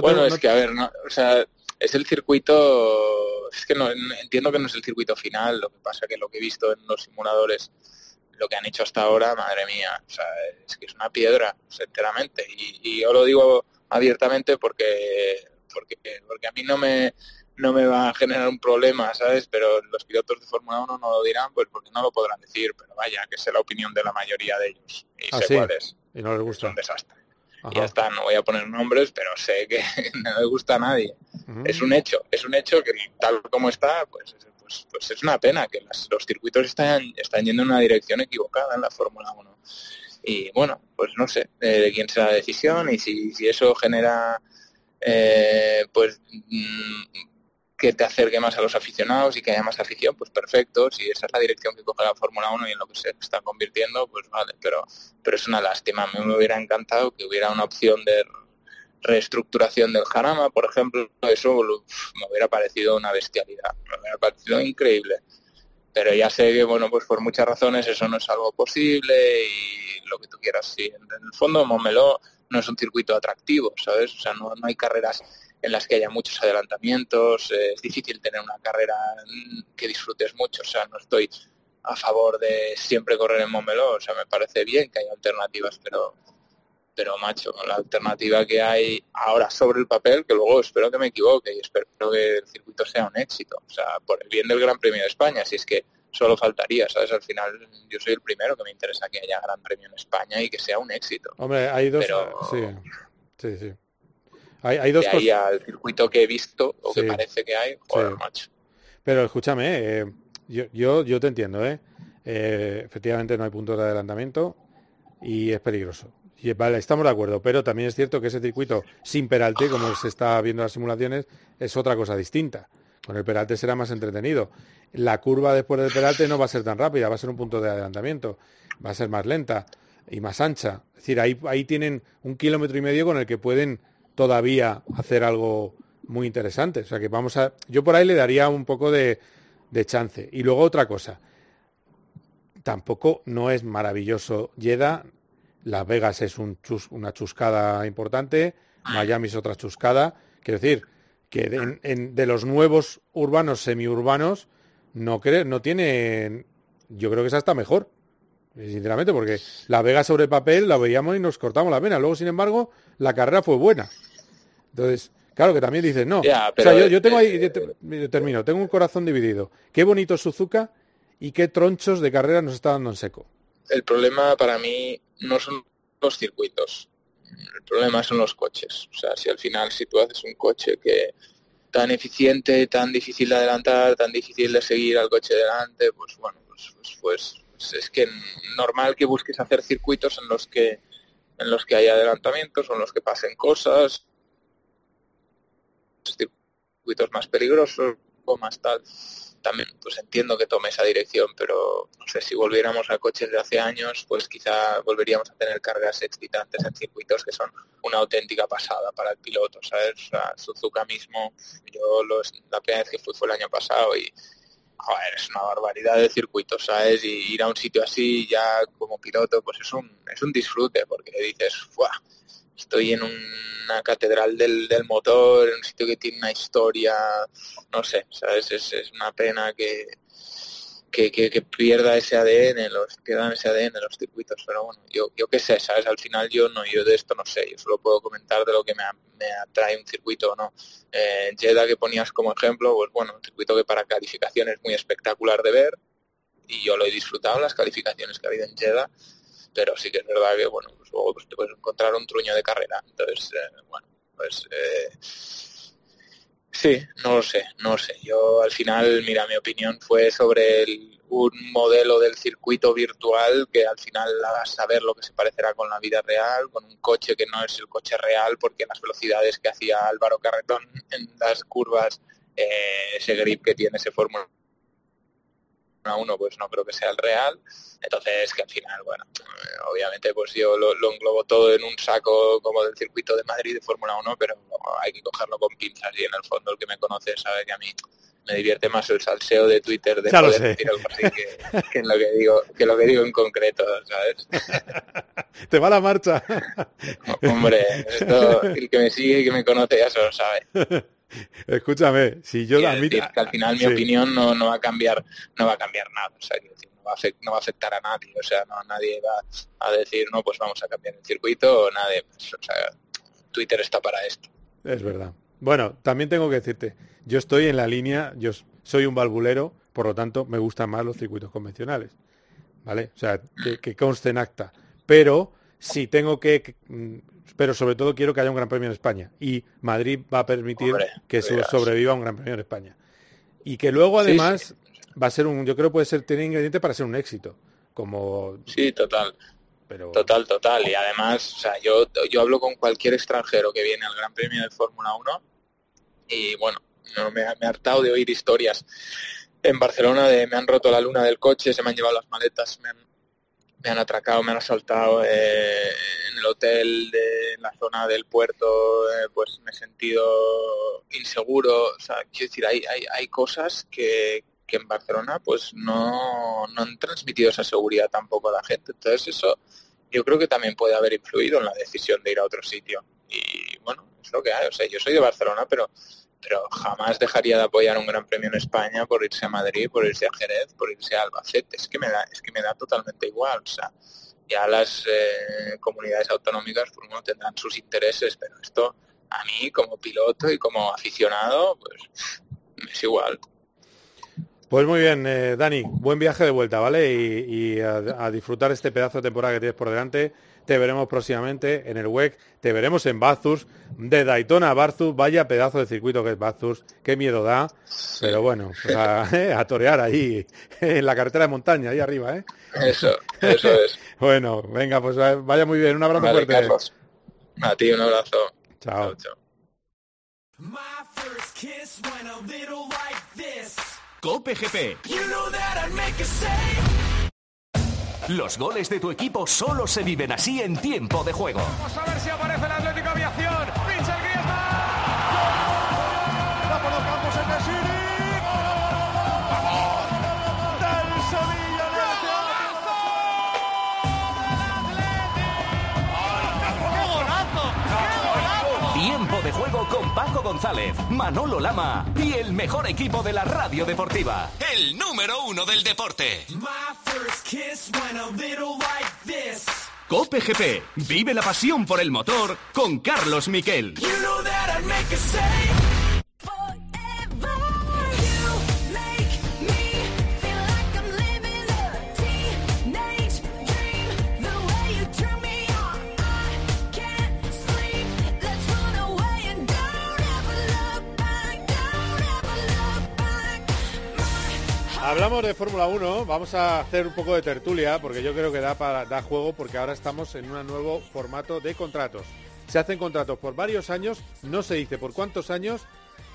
bueno, es que, a ver, o sea, es el circuito... Es que no, entiendo que no es el circuito final, lo que pasa que lo que he visto en los simuladores lo que han hecho hasta ahora, madre mía, o sea, es que es una piedra, enteramente. Y, y yo lo digo abiertamente porque porque, porque a mí no me, no me va a generar un problema, ¿sabes? Pero los pilotos de Fórmula 1 no lo dirán, pues porque no lo podrán decir, pero vaya, que es la opinión de la mayoría de ellos. Y ah, sé cuál es. Y no les gusta. Es un desastre. Y ya está, no voy a poner nombres, pero sé que no le gusta a nadie. Es un hecho, es un hecho que tal como está, pues, pues, pues es una pena que los circuitos están, están yendo en una dirección equivocada en la Fórmula 1. Y bueno, pues no sé eh, de quién será la decisión y si, si eso genera eh, pues mm, que te acerque más a los aficionados y que haya más afición, pues perfecto. Si esa es la dirección que coge la Fórmula 1 y en lo que se está convirtiendo, pues vale, pero, pero es una lástima. A mí me hubiera encantado que hubiera una opción de reestructuración del Jarama, por ejemplo, eso me hubiera parecido una bestialidad, me hubiera parecido increíble. pero ya sé que, bueno, pues por muchas razones eso no es algo posible y lo que tú quieras. Sí, en el fondo Montmeló no es un circuito atractivo, ¿sabes? O sea, no, no hay carreras en las que haya muchos adelantamientos, eh, es difícil tener una carrera que disfrutes mucho, o sea, no estoy a favor de siempre correr en Montmeló, o sea, me parece bien que haya alternativas, pero pero macho, la alternativa que hay ahora sobre el papel, que luego espero que me equivoque y espero que el circuito sea un éxito, o sea, por el bien del Gran Premio de España, si es que solo faltaría, ¿sabes? Al final yo soy el primero que me interesa que haya Gran Premio en España y que sea un éxito. Hombre, hay dos... Sí, sí, sí. Hay, hay dos de ahí al circuito que he visto o que parece que hay, joder, macho. Pero escúchame, eh, yo, yo, yo te entiendo, ¿eh? ¿eh? Efectivamente no hay puntos de adelantamiento y es peligroso. Y vale, estamos de acuerdo, pero también es cierto que ese circuito sin peralte, como se está viendo en las simulaciones, es otra cosa distinta. Con el peralte será más entretenido. La curva después del peralte no va a ser tan rápida, va a ser un punto de adelantamiento, va a ser más lenta y más ancha. Es decir, ahí, ahí tienen un kilómetro y medio con el que pueden todavía hacer algo muy interesante. O sea que vamos a. Yo por ahí le daría un poco de, de chance. Y luego otra cosa. Tampoco no es maravilloso Jeddah, las Vegas es una chuscada importante, Miami es otra chuscada. Quiero decir que de, los nuevos urbanos semiurbanos no, no tiene, yo creo que es hasta mejor, sinceramente, porque la Vega sobre el papel la veíamos y nos cortamos la pena. Luego, sin embargo, la carrera fue buena. Entonces, claro que también dices, no. o sea, yo, tengo ahí, termino, tengo un corazón dividido. Qué bonito Suzuka y qué tronchos de carrera nos está dando en seco el problema para mí no son los circuitos, el problema son los coches. O sea, si al final si tú haces un coche que tan eficiente, tan difícil de adelantar, tan difícil de seguir al coche delante, pues bueno, pues, pues, pues, es que normal que busques hacer circuitos en los que en los que haya adelantamientos o en los que pasen cosas, circuitos más peligrosos o más tal también pues entiendo que tome esa dirección, pero no sé, si volviéramos a coches de hace años, pues quizá volveríamos a tener cargas excitantes en circuitos que son una auténtica pasada para el piloto, ¿sabes? Suzuka mismo, yo la primera vez que fui fue el año pasado y joder, es una barbaridad de circuitos, ¿sabes? Y ir a un sitio así ya como piloto, pues es un, es un disfrute, porque dices, ¡fuah! Estoy en una catedral del, del, motor, en un sitio que tiene una historia, no sé, ¿sabes? Es, una pena que, que, que, pierda ese ADN, los, pierdan ese ADN los circuitos, pero bueno, yo, yo qué sé, ¿sabes? Al final yo no, yo de esto no sé, yo solo puedo comentar de lo que me, me atrae un circuito o no. Eh, Jeddah que ponías como ejemplo, pues bueno, un circuito que para calificación es muy espectacular de ver, y yo lo he disfrutado las calificaciones que ha habido en Jeddah, pero sí que es verdad que, bueno, pues luego pues, te puedes encontrar un truño de carrera. Entonces, eh, bueno, pues eh, sí, no lo sé, no lo sé. Yo al final, mira, mi opinión fue sobre un modelo del circuito virtual que al final haga saber lo que se parecerá con la vida real, con un coche que no es el coche real, porque las velocidades que hacía Álvaro Carretón en las curvas, eh, ese grip que tiene ese Fórmula a uno pues no creo que sea el real. Entonces que al final, bueno, eh, obviamente pues yo lo, englobo todo en un saco como del circuito de Madrid de Fórmula 1, pero hay que cogerlo con pinzas y en el fondo el que me conoce sabe que a mí me divierte más el salseo de Twitter de poder decir algo así que, lo que digo, que lo que digo en concreto, ¿sabes? Te va la marcha. Hombre, esto, el que me sigue y que me conoce ya se lo sabe. Escúchame, si yo que al final mi opinión no, no, va a cambiar, no va a cambiar nada, o sea, no, va a afectar, a nadie, o sea, no nadie va a decir, no, pues vamos a cambiar el circuito, o nadie, pues, o sea, Twitter está para esto. Es verdad. Bueno, también tengo que decirte, yo estoy en la línea, yo soy un valvulero, por lo tanto me gustan más los circuitos convencionales, ¿vale? O sea, que, que conste en acta. Pero si tengo que pero sobre todo quiero que haya un Gran Premio en España y Madrid va a permitir que sobreviva un Gran Premio en España. Y que luego además va a ser un, yo creo puede ser tener ingrediente para ser un éxito, como Sí, total. Pero... Total, total. Y además, o sea, yo, yo hablo con cualquier extranjero que viene al Gran Premio de Fórmula 1 y bueno, no me, me he hartado de oír historias en Barcelona de me han roto la luna del coche, se me han llevado las maletas, me han me han atracado, me han asaltado eh, en el hotel de la zona del puerto, eh, pues me he sentido inseguro. O sea, quiero decir, hay, hay, hay cosas que, que en Barcelona pues no, no han transmitido esa seguridad tampoco a la gente. Entonces eso yo creo que también puede haber influido en la decisión de ir a otro sitio. Y bueno, es lo que hay. O sea, yo soy de Barcelona, pero pero jamás dejaría de apoyar un gran premio en España por irse a Madrid, por irse a Jerez, por irse a Albacete. Es que me da, es que me da totalmente igual. O sea, ya las eh, comunidades autonómicas pues, bueno, tendrán sus intereses, pero esto a mí como piloto y como aficionado, pues es igual. Pues muy bien, eh, Dani, buen viaje de vuelta, ¿vale? Y, a, disfrutar este pedazo de temporada que tienes por delante. Te veremos próximamente en el WEC, te veremos en Bathurst, de Daytona a Bathurst, vaya pedazo de circuito que es Bathurst, qué miedo da, pero bueno, pues a, torear ahí, en la carretera de montaña, ahí arriba, ¿eh? Eso, eso es. bueno, venga, pues vaya muy bien, un abrazo fuerte. A ti un abrazo. chao. Cope GP. Los goles de tu equipo solo se viven así en tiempo de juego. Paco González, Manolo Lama y el mejor equipo de la radio deportiva. El número uno del deporte. Cope GP. Vive la pasión por el motor con Carlos Miquel. Hablamos de Fórmula 1, vamos a hacer un poco de tertulia porque yo creo que da para da juego porque ahora estamos en un nuevo formato de contratos. Se hacen contratos por varios años, no se dice por cuántos años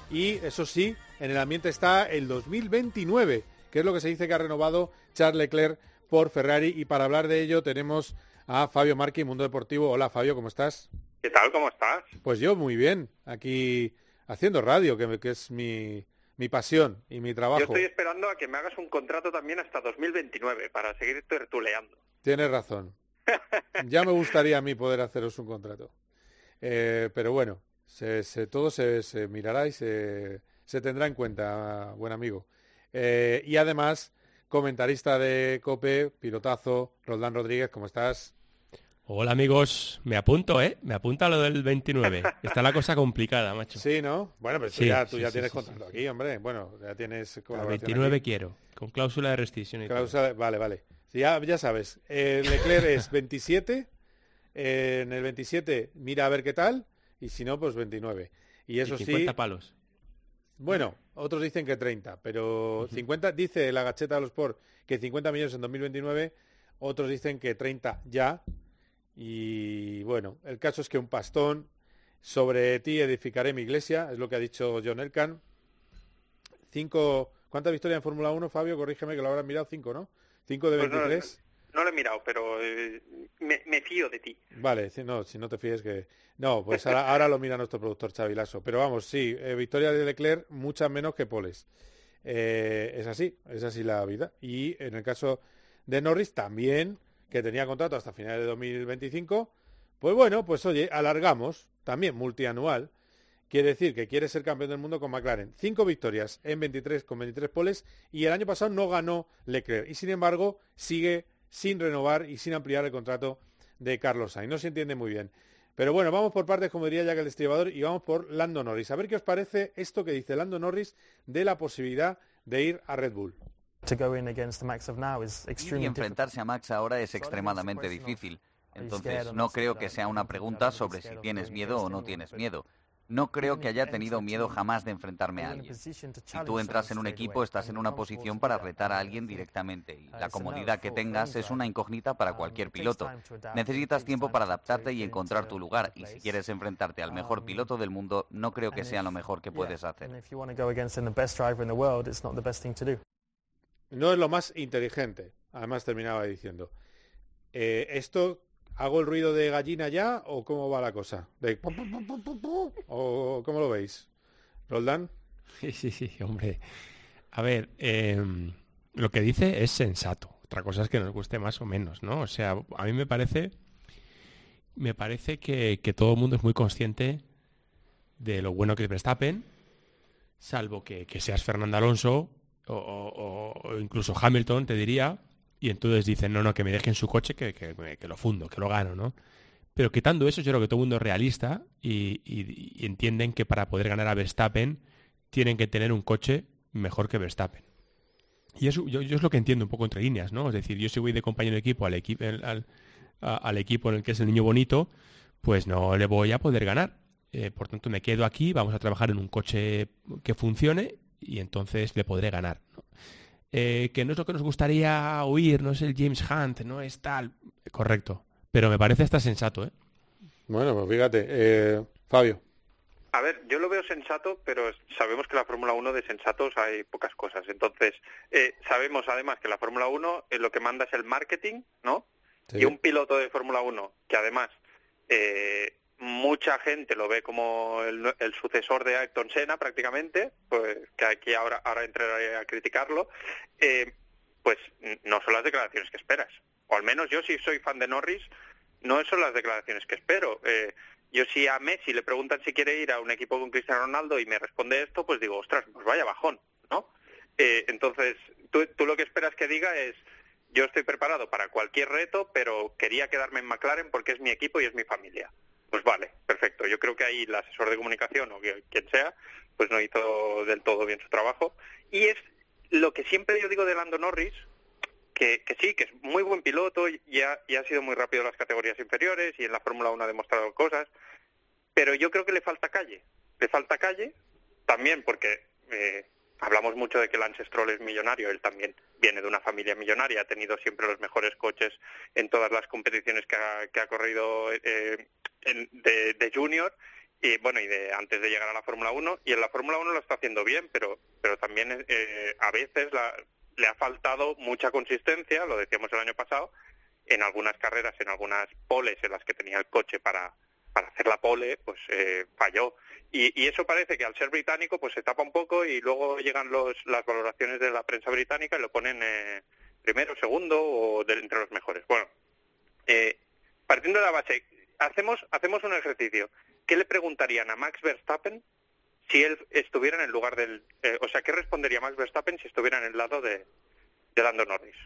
y eso sí, en el ambiente está el 2029, que es lo que se dice que ha renovado Charles Leclerc por Ferrari y para hablar de ello tenemos a Fabio Marqui, Mundo Deportivo. Hola Fabio, ¿cómo estás? ¿Qué tal? ¿Cómo estás? Pues yo muy bien, aquí haciendo radio, que, que es mi, mi pasión y mi trabajo. Yo estoy esperando a que me hagas un contrato también hasta 2029 para seguir tertuleando. Tienes razón. ya me gustaría a mí poder haceros un contrato. Eh, pero bueno, se, todo se, mirará y se, tendrá en cuenta, buen amigo. Eh, y además, comentarista de COPE, pilotazo, Roldán Rodríguez, ¿cómo estás? Hola amigos, me apunto, ¿eh? Me apunta lo del 29. Está la cosa complicada, macho. Sí, ¿no? Bueno, pero tú ya, tú ya tienes contrato aquí, hombre. Bueno, ya tienes El 29 quiero, con cláusula de rescisión y cláusula, Vale, vale. Ya, ya sabes, el Leclerc es 27, en el 27 mira a ver qué tal, y si no, pues 29. Y eso y 50 palos. Bueno, otros dicen que 30, pero 50, dice la gacheta de los por que 50 millones en 2029, otros dicen que 30 ya, y bueno, el caso es que un pastón, sobre ti edificaré mi iglesia, es lo que ha dicho John Elkan. Cinco, ¿cuántas victorias en Fórmula 1, Fabio? Corrígeme que lo habrán mirado, cinco, ¿no? Cinco de 23. Pues no, lo he mirado, pero eh, me, fío de ti. Vale, no, si no te fíes que... No, pues ahora, lo mira nuestro productor Chavilaso. Pero vamos, sí, eh, victoria de Leclerc, muchas menos que Poles. Eh, es así, es así la vida. Y en el caso de Norris también que tenía contrato hasta finales de 2025, pues bueno, pues oye, alargamos, también multianual. Quiere decir que quiere ser campeón del mundo con McLaren. Cinco victorias en 23 con 23 poles y el año pasado no ganó Leclerc. Y sin embargo sigue sin renovar y sin ampliar el contrato de Carlos Sainz. No se entiende muy bien. Pero bueno, vamos por partes, como diría Jack el Destripador, y vamos por Lando Norris. A ver qué os parece esto que dice Lando Norris de la posibilidad de ir a Red Bull. Y enfrentarse a Max ahora es extremadamente difícil. Entonces, no creo que sea una pregunta sobre si tienes miedo o no tienes miedo. No creo que haya tenido miedo jamás de enfrentarme a alguien. Si tú entras en un equipo, estás en una posición para retar a alguien directamente. Y la comodidad que tengas es una incógnita para cualquier piloto. Necesitas tiempo para adaptarte y encontrar tu lugar. Y si quieres enfrentarte al mejor piloto del mundo, no creo que sea lo mejor que puedes hacer. No es lo más inteligente, además terminaba diciendo. Eh, ¿Esto hago el ruido de gallina ya o cómo va la cosa? De... ¿O cómo lo veis? ¿Roldán? Sí, sí, sí, hombre. A ver, em, lo que dice es sensato. Otra cosa es que nos guste más o menos, ¿no? O sea, a mí me parece, me parece que, todo el mundo es muy consciente de lo bueno que es Verstappen, salvo que, seas Fernando Alonso o, incluso Hamilton, te diría, y entonces dicen, no, no, que me dejen su coche, que, que, lo fundo, que lo gano, ¿no? Pero quitando eso, yo creo que todo el mundo es realista y entienden que para poder ganar a Verstappen tienen que tener un coche mejor que Verstappen. Y eso yo, es lo que entiendo un poco entre líneas, ¿no? Es decir, yo si voy de compañero de equipo al, equipo al, al, equipo en el que es el niño bonito, pues no le voy a poder ganar. Eh, por tanto, me quedo aquí, vamos a trabajar en un coche que funcione y entonces le podré ganar. Eh, que no es lo que nos gustaría oír, no es el James Hunt, no es tal. Correcto. Pero me parece hasta sensato, ¿eh? Bueno, pues fíjate. Eh, Fabio. A ver, yo lo veo sensato, pero sabemos que la Fórmula 1 de sensatos hay pocas cosas. Entonces, eh, sabemos además que la Fórmula 1 eh, lo que manda es el marketing, ¿no? Y un piloto de Fórmula 1 que además eh, mucha gente lo ve como el, sucesor de Ayrton Senna prácticamente, pues que aquí ahora, ahora entraré a criticarlo, pues no son las declaraciones que esperas. O al menos yo si soy fan de Norris, no son las declaraciones que espero. Yo si a Messi le preguntan si quiere ir a un equipo con Cristiano Ronaldo y me responde esto, pues digo, ostras, pues vaya bajón, ¿no? Eh, entonces, tú, lo que esperas que diga es, yo estoy preparado para cualquier reto, pero quería quedarme en McLaren porque es mi equipo y es mi familia. Pues vale, perfecto. Yo creo que ahí el asesor de comunicación o quien sea, pues no hizo del todo bien su trabajo. Y es lo que siempre yo digo de Lando Norris, que, sí, que es muy buen piloto y ha, ha sido muy rápido en las categorías inferiores y en la Fórmula 1 ha demostrado cosas, pero yo creo que le falta calle. Le falta calle también porque eh, hablamos mucho de que Lance Stroll es millonario, él también viene de una familia millonaria, ha tenido siempre los mejores coches en todas las competiciones que ha, corrido eh, de, junior y bueno y de antes de llegar a la Fórmula 1 y en la Fórmula 1 lo está haciendo bien pero pero también eh, a veces la, le ha faltado mucha consistencia, lo decíamos el año pasado, en algunas carreras, en algunas poles en las que tenía el coche para, para hacer la pole, pues eh, falló. Y, eso parece que al ser británico, pues se tapa un poco y luego llegan los, las valoraciones de la prensa británica y lo ponen eh, primero, segundo o de, entre los mejores. Bueno, eh, partiendo de la base, hacemos, hacemos un ejercicio. ¿Qué le preguntarían a Max Verstappen si él estuviera en el lugar del... Eh, o sea, ¿qué respondería Max Verstappen si estuviera en el lado de, de Lando Norris?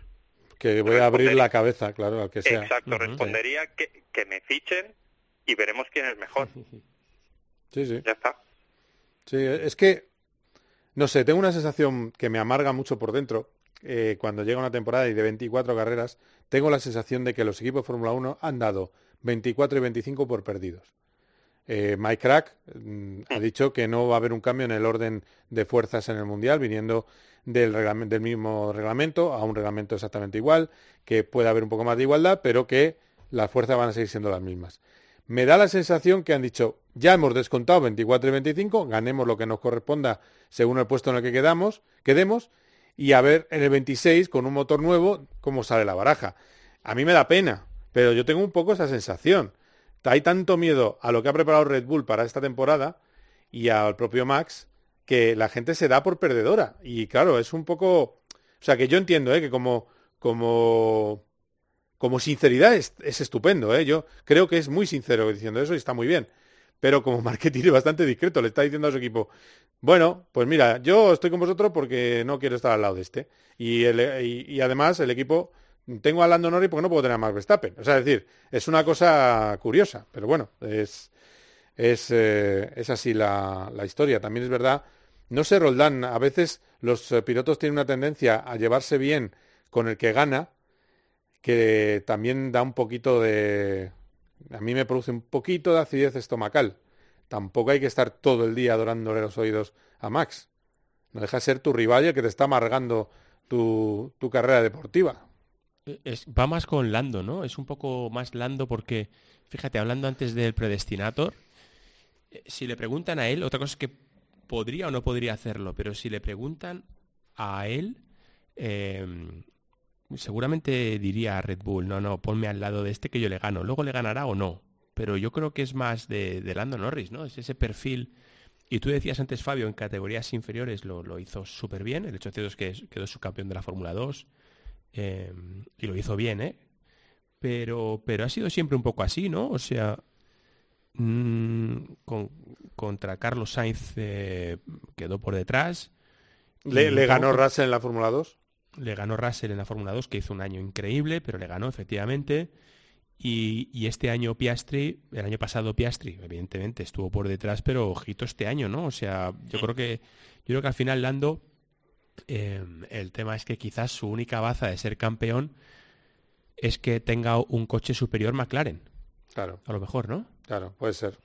Que voy a abrir la cabeza, claro, al que sea. Exacto, respondería que, que me fichen y veremos quién es mejor. Sí, sí. Ya está. Sí, es que, no sé, tengo una sensación que me amarga mucho por dentro. Eh, cuando llega una temporada y de 24 carreras, tengo la sensación de que los equipos de Fórmula 1 han dado 24 y 25 por perdidos. Eh, Mike Crack mm, ha dicho que no va a haber un cambio en el orden de fuerzas en el Mundial, viniendo del, del mismo reglamento a un reglamento exactamente igual, que puede haber un poco más de igualdad, pero que las fuerzas van a seguir siendo las mismas. Me da la sensación que han dicho, ya hemos descontado 24 y 25, ganemos lo que nos corresponda según el puesto en el que quedamos, quedemos, y a ver en el 26, con un motor nuevo, cómo sale la baraja. A mí me da pena, pero yo tengo un poco esa sensación hay tanto miedo a lo que ha preparado Red Bull para esta temporada y al propio Max que la gente se da por perdedora. Y claro, es un poco... O sea, que yo entiendo ¿eh? que como, como, como sinceridad es, estupendo. ¿eh? Yo creo que es muy sincero diciendo eso y está muy bien. Pero como marketing es bastante discreto, le está diciendo a su equipo, bueno, pues mira, yo estoy con vosotros porque no quiero estar al lado de este. Y, y además el equipo tengo a Lando Norris porque no puedo tener a Max Verstappen. O sea, es decir, es una cosa curiosa, pero bueno, es, es, eh, es así la, la, historia. También es verdad, no sé, Roldán, a veces los eh, pilotos tienen una tendencia a llevarse bien con el que gana, que también da un poquito de... A mí me produce un poquito de acidez estomacal. Tampoco hay que estar todo el día adorándole los oídos a Max. No deja de ser tu rival el que te está amargando tu, tu carrera deportiva. Es, va más con Lando, ¿no? Es un poco más Lando porque, fíjate, hablando antes del predestinator, eh, si le preguntan a él, otra cosa es que podría o no podría hacerlo, pero si le preguntan a él, em, seguramente diría a Red Bull, no, no, ponme al lado de este que yo le gano. Luego le ganará o no, pero yo creo que es más de, de Lando Norris, ¿no? Es ese perfil Y tú decías antes, Fabio, en categorías inferiores lo, lo hizo súper bien. El hecho es que quedó subcampeón de la Fórmula 2 eh, y lo hizo bien, ¿eh? Pero, pero ha sido siempre un poco así, ¿no? O sea, mmm, con, contra Carlos Sainz eh, quedó por detrás. ¿Le, le ganó Russell en la Fórmula 2? Le ganó Russell en la Fórmula 2, que hizo un año increíble, pero le ganó efectivamente. Y, y, este año Piastri, el año pasado Piastri, evidentemente estuvo por detrás, pero ojito este año, ¿no? O sea, yo creo que, yo creo que al final Lando, eh, el tema es que quizás su única baza de ser campeón es que tenga un coche superior McLaren. Claro. A lo mejor, ¿no? Claro, puede ser.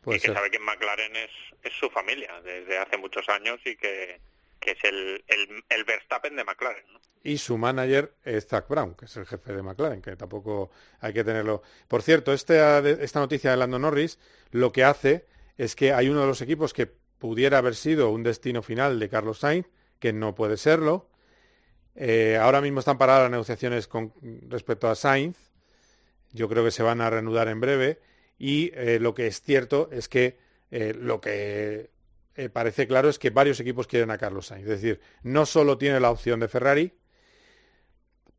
Puede y que ser. sabe que McLaren es, es su familia desde hace muchos años y que, que es el, el, el Verstappen de McLaren, y su manager es Zach Brown, que es el jefe de McLaren, que tampoco hay que tenerlo. Por cierto, este, esta noticia de Lando Norris lo que hace es que hay uno de los equipos que pudiera haber sido un destino final de Carlos Sainz, que no puede serlo. Eh, ahora mismo están paradas las negociaciones con respecto a Sainz. Yo creo que se van a reanudar en breve. Y eh, lo que es cierto es que eh, lo que parece claro es que varios equipos quieren a Carlos Sainz. Es decir, no solo tiene la opción de Ferrari,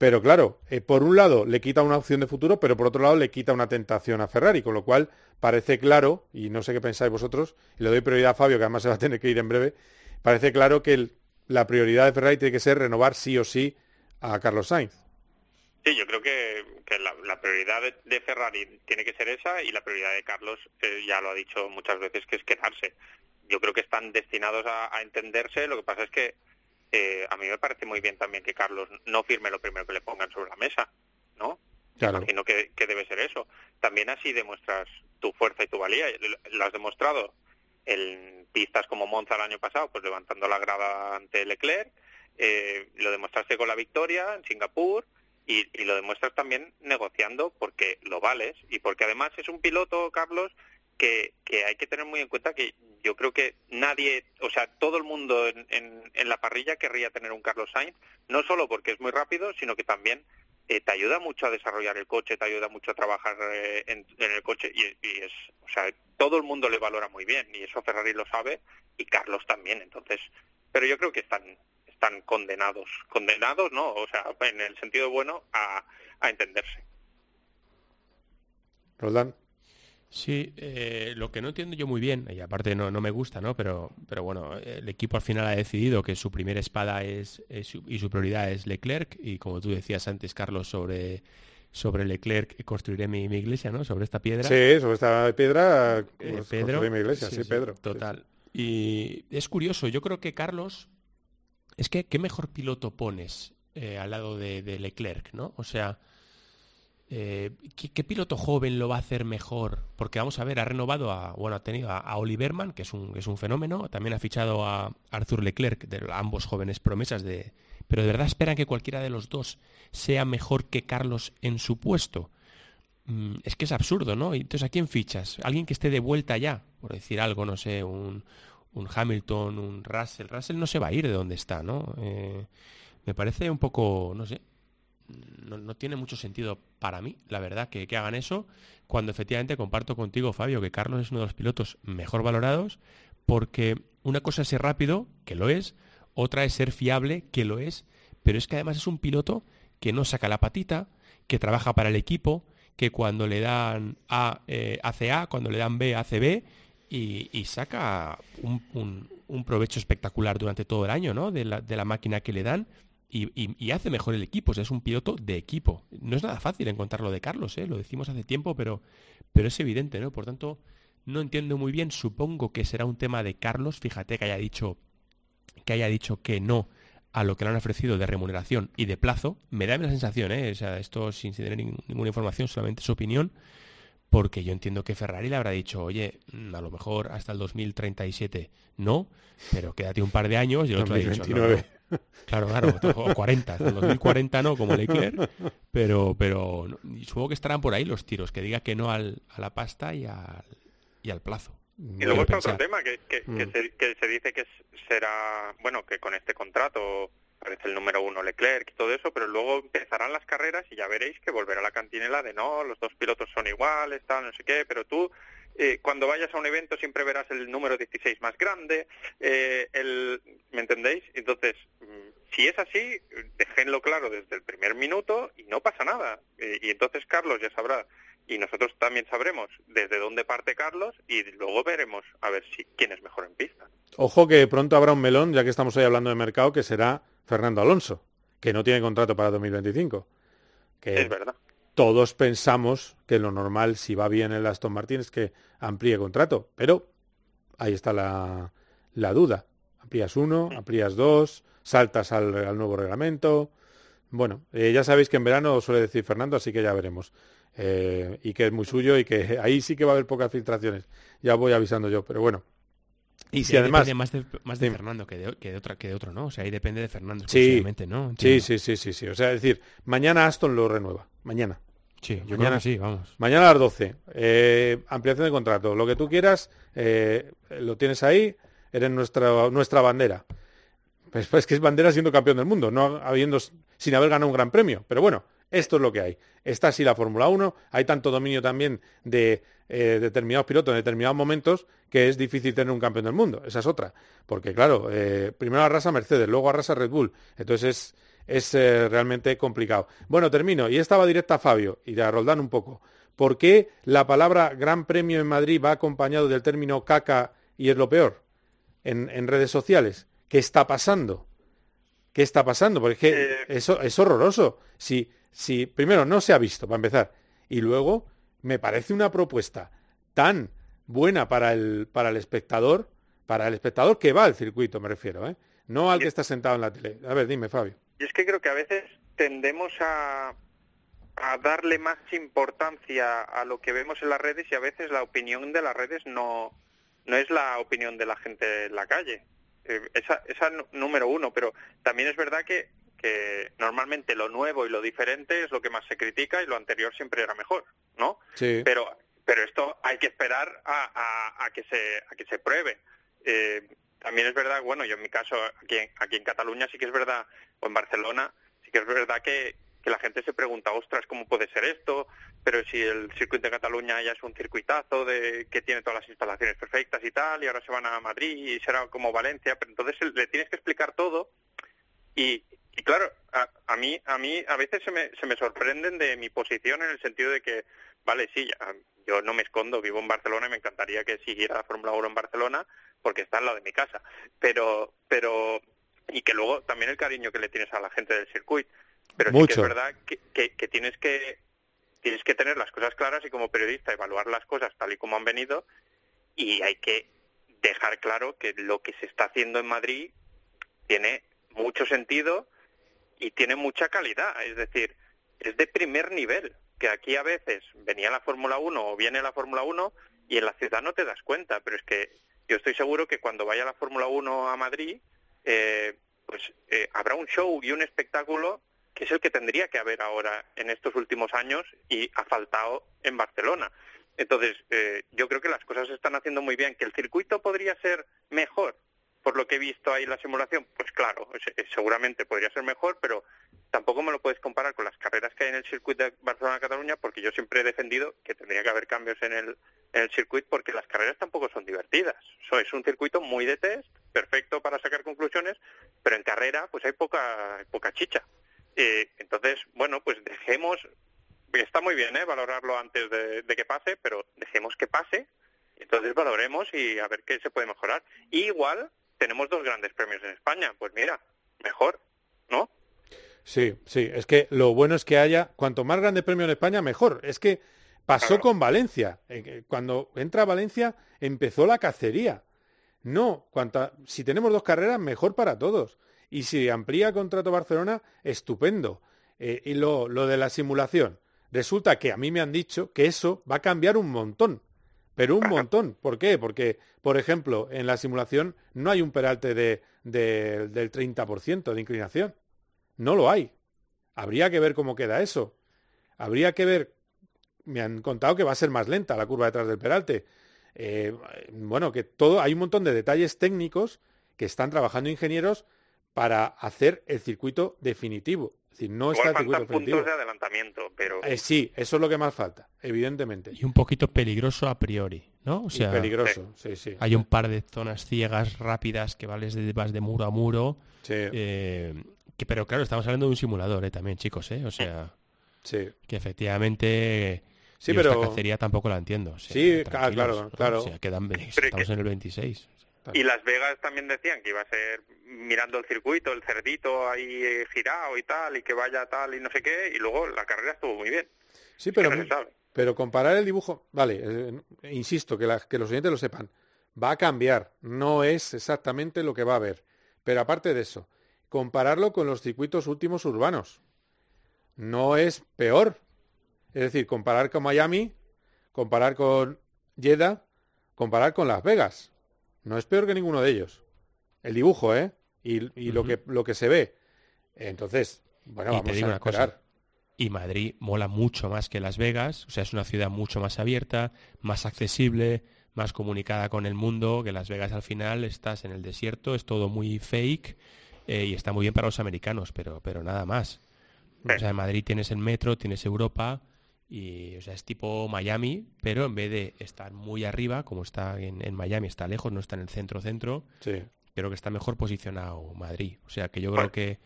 pero claro, eh, por un lado le quita una opción de futuro, pero por otro lado le quita una tentación a Ferrari, con lo cual parece claro, y no sé qué pensáis vosotros, y le doy prioridad a Fabio, que además se va a tener que ir en breve, parece claro que el, la prioridad de Ferrari tiene que ser renovar sí o sí a Carlos Sainz. Sí, yo creo que, la, prioridad de, de, Ferrari tiene que ser esa y la prioridad de Carlos, eh, ya lo ha dicho muchas veces, que es quedarse. Yo creo que están destinados a, a entenderse, lo que pasa es que eh, a mí me parece muy bien también que Carlos no firme lo primero que le pongan sobre la mesa, ¿no? Claro. Imagino que, que, debe ser eso. También así demuestras tu fuerza y tu valía. Lo has demostrado en pistas como Monza el año pasado, pues levantando la grada ante Leclerc. Eh, lo demostraste con la victoria en Singapur y, y lo demuestras también negociando porque lo vales y porque además es un piloto, Carlos, que, que, hay que tener muy en cuenta que yo creo que nadie, o sea, todo el mundo en, la parrilla querría tener un Carlos Sainz, no solo porque es muy rápido, sino que también eh, te ayuda mucho a desarrollar el coche, te ayuda mucho a trabajar eh, en, el coche y, es, o sea, todo el mundo le valora muy bien y eso Ferrari lo sabe y Carlos también, entonces, pero yo creo que están están condenados, condenados, no, o sea, en el sentido bueno a, a entenderse. Roldán. Sí, eh, lo que no entiendo yo muy bien, y aparte no, no me gusta, ¿no? Pero, pero bueno, el equipo al final ha decidido que su primera espada es, es, y su prioridad es Leclerc, y como tú decías antes, Carlos, sobre, sobre Leclerc construiré mi, mi iglesia, ¿no? Sobre esta piedra. Sí, sobre esta piedra pues, eh, Pedro, construiré mi iglesia, sí, sí, sí Pedro. Total. Y es curioso, yo creo que Carlos, es que ¿qué mejor piloto pones eh, al lado de, de Leclerc, ¿no? O sea... Eh, ¿qué, ¿qué, piloto joven lo va a hacer mejor? Porque vamos a ver, ha renovado a, bueno, ha tenido a, a Oliverman, que es un, es un fenómeno, también ha fichado a Arthur Leclerc, de ambos jóvenes promesas de. Pero de verdad esperan que cualquiera de los dos sea mejor que Carlos en su puesto. Mm, es que es absurdo, ¿no? Entonces, ¿a quién fichas? Alguien que esté de vuelta ya, por decir algo, no sé, un, un Hamilton, un Russell. Russell no se va a ir de donde está, ¿no? Eh, me parece un poco, no sé, no, tiene mucho sentido para mí, la verdad, que, hagan eso, cuando efectivamente comparto contigo, Fabio, que Carlos es uno de los pilotos mejor valorados, porque una cosa es ser rápido, que lo es, otra es ser fiable, que lo es, pero es que además es un piloto que no saca la patita, que trabaja para el equipo, que cuando le dan A eh, hace A, cuando le dan B hace B, y, saca un, un, un, provecho espectacular durante todo el año, ¿no? De la, de la máquina que le dan y, hace mejor el equipo, o sea, es un piloto de equipo. No es nada fácil encontrarlo de Carlos, ¿eh? lo decimos hace tiempo, pero, pero es evidente, ¿no? Por tanto, no entiendo muy bien, supongo que será un tema de Carlos, fíjate que haya dicho que haya dicho que no a lo que le han ofrecido de remuneración y de plazo, me da la sensación, ¿eh? o sea, esto sin tener ninguna información, solamente su opinión, porque yo entiendo que Ferrari le habrá dicho, oye, mm, a lo mejor hasta el 2037 no, pero quédate un par de años y el otro 2029. ha dicho. Claro, claro, o 40, hasta el 2040 no, como Leclerc, pero, pero supongo que estarán por ahí los tiros, que diga que no al, a la pasta y al, y al plazo. Y luego está otro tema que, que, mm. que, se, que, se, dice que será, bueno, que con este contrato parece el número uno Leclerc y todo eso, pero luego empezarán las carreras y ya veréis que volverá la cantinela de no, los dos pilotos son iguales, tal, no sé qué, pero tú eh, cuando vayas a un evento siempre verás el número 16 más grande, eh, el, ¿me entendéis? Entonces, mm, si es así, déjenlo claro desde el primer minuto y no pasa nada. Eh, y entonces Carlos ya sabrá y nosotros también sabremos desde dónde parte Carlos y luego veremos a ver si quién es mejor en pista. Ojo que pronto habrá un melón, ya que estamos hoy hablando de mercado, que será Fernando Alonso, que no tiene contrato para 2025. Que es verdad. Todos pensamos que lo normal, si va bien el Aston Martin, es que amplíe contrato, pero ahí está la, la duda. Amplías uno, amplías dos, saltas al, al nuevo reglamento. Bueno, eh, ya sabéis que en verano suele decir Fernando, así que ya veremos. Eh, y que es muy suyo y que ahí sí que va a haber pocas filtraciones. Ya voy avisando yo, pero bueno. Y si además depende más de, más de Fernando que de, que de, otra que de otro, ¿no? O sea, ahí depende de Fernando sí, ¿no? Sí, sí, sí, sí, sí. O sea, es decir, mañana Aston lo renueva. Mañana. Sí, yo mañana sí, vamos. Mañana a las 12. Eh, ampliación de contrato. Lo que tú quieras, eh, lo tienes ahí, eres nuestra, nuestra bandera. Pues, pues que es bandera siendo campeón del mundo, no habiendo, sin haber ganado un gran premio. Pero bueno, esto es lo que hay. Está así la Fórmula 1, hay tanto dominio también de eh, determinados pilotos en determinados momentos que es difícil tener un campeón del mundo. Esa es otra. Porque claro, primero arrasa Mercedes, luego arrasa Red Bull. Entonces es, eh, realmente complicado. Bueno, termino. Y estaba directa a Fabio y a Roldán un poco. ¿Por qué la palabra Gran Premio en Madrid va acompañado del término caca y es lo peor en, en redes sociales? ¿Qué está pasando? ¿Qué está pasando? Porque es que eso es horroroso. Si si primero no se ha visto, para empezar, y luego me parece una propuesta tan buena para el, para el espectador, para el espectador que va al circuito, me refiero, ¿eh? no al que está sentado en la tele. A ver, dime, Fabio. Y es que creo que a veces tendemos a, a darle más importancia a lo que vemos en las redes y a veces la opinión de las redes no, no es la opinión de la gente en la calle. Eh, esa, esa número uno, pero también es verdad que que normalmente lo nuevo y lo diferente es lo que más se critica y lo anterior siempre era mejor, ¿no? Sí. Pero, pero esto hay que esperar a, a, que, se, a que se pruebe. Eh, también es verdad, bueno, yo en mi caso aquí, aquí en Cataluña sí que es verdad, o en Barcelona, sí que es verdad que, que la gente se pregunta, ostras, ¿cómo puede ser esto? Pero si el circuito de Cataluña ya es un circuitazo de que tiene todas las instalaciones perfectas y tal, y ahora se van a Madrid y será como Valencia, pero entonces le tienes que explicar todo y, y claro, a, mí a mí a veces se me, se me sorprenden de mi posición en el sentido de que, vale, sí, yo no me escondo, vivo en Barcelona y me encantaría que siguiera la Fórmula 1 en Barcelona porque está al lado de mi casa. Pero, pero, y que luego también el cariño que le tienes a la gente del circuito. Pero sí que es verdad que, que, que tienes que tienes que tener las cosas claras y como periodista evaluar las cosas tal y como han venido y hay que dejar claro que lo que se está haciendo en Madrid tiene mucho sentido y tiene mucha calidad, es decir, es de primer nivel, que aquí a veces venía la Fórmula 1 o viene la Fórmula 1 y en la ciudad no te das cuenta, pero es que yo estoy seguro que cuando vaya la Fórmula 1 a Madrid, eh, pues eh, habrá un show y un espectáculo que es el que tendría que haber ahora en estos últimos años y ha faltado en Barcelona. Entonces, eh, yo creo que las cosas se están haciendo muy bien. ¿Que el circuito podría ser mejor? por lo que he visto ahí en la simulación, pues claro, seguramente podría ser mejor, pero tampoco me lo puedes comparar con las carreras que hay en el circuito de Barcelona-Cataluña, porque yo siempre he defendido que tendría que haber cambios en el, en circuito, porque las carreras tampoco son divertidas. Es un circuito muy de test, perfecto para sacar conclusiones, pero en carrera pues hay poca, chicha. Eh, entonces, bueno, pues dejemos, está muy bien ¿eh? valorarlo antes de, que pase, pero dejemos que pase entonces valoremos y a ver qué se puede mejorar. Igual tenemos dos grandes premios en España. Pues mira, mejor, ¿no? Sí, sí, es que lo bueno es que haya, cuanto más grande premio en España, mejor. Es que pasó con Valencia. Eh, cuando entra Valencia, empezó la cacería. No, cuanta, si tenemos dos carreras, mejor para todos. Y si amplía contrato Barcelona, estupendo. Eh, y lo, lo de la simulación. Resulta que a mí me han dicho que eso va a cambiar un montón. Pero un montón. ¿Por qué? Porque, por ejemplo, en la simulación no hay un peralte de, de, del 30% de inclinación. No lo hay. Habría que ver cómo queda eso. Habría que ver, me han contado que va a ser más lenta la curva detrás del peralte. Eh, bueno, que todo, hay un montón de detalles técnicos que están trabajando ingenieros para hacer el circuito definitivo. Es decir, no Igual está el faltan circuito definitivo. puntos de adelantamiento, pero Eh, sí, eso es lo que más falta, evidentemente. Y un poquito peligroso a priori, ¿no? O Y sea, peligroso, sí, sí. Hay un par de zonas ciegas rápidas que vales de, vas de muro a muro. Sí. eh, que, pero claro, estamos hablando de un simulador ¿eh? también, chicos, ¿eh? O sea, Sí. que efectivamente... Sí, yo pero- esta cacería tampoco la entiendo. o sea, Sí, ah, claro, ¿no? claro. O sea, quedan, estamos que- en el 26. Y Las Vegas también decían que iba a ser mirando el circuito, el cerdito ahí eh, girado y tal, y que vaya tal y no sé qué, y luego la carrera estuvo muy bien. Sí, pero, pero comparar el dibujo, vale, eh, insisto, que, la- que los oyentes lo sepan, va a cambiar, no es exactamente lo que va a haber. Pero aparte de eso, compararlo con los circuitos últimos urbanos, no es peor. Es decir, comparar con Miami, comparar con Jeddah, comparar con Las Vegas, no es peor que ninguno de ellos. El dibujo, ¿eh? Y, y lo, que, lo que se ve. Entonces, bueno, y vamos te digo a una cosa. Y Madrid mola mucho más que Las Vegas, o sea, es una ciudad mucho más abierta, más accesible, más comunicada con el mundo, que Las Vegas al final estás en el desierto, es todo muy fake eh, y está muy bien para los americanos, pero, pero nada más. O sea, en Madrid tienes el metro, tienes Europa y o sea, es tipo Miami, pero en vez de estar muy arriba, como está en, en Miami, está lejos, no está en el centro-centro, Sí. creo que está mejor posicionado Madrid. O sea, que yo creo que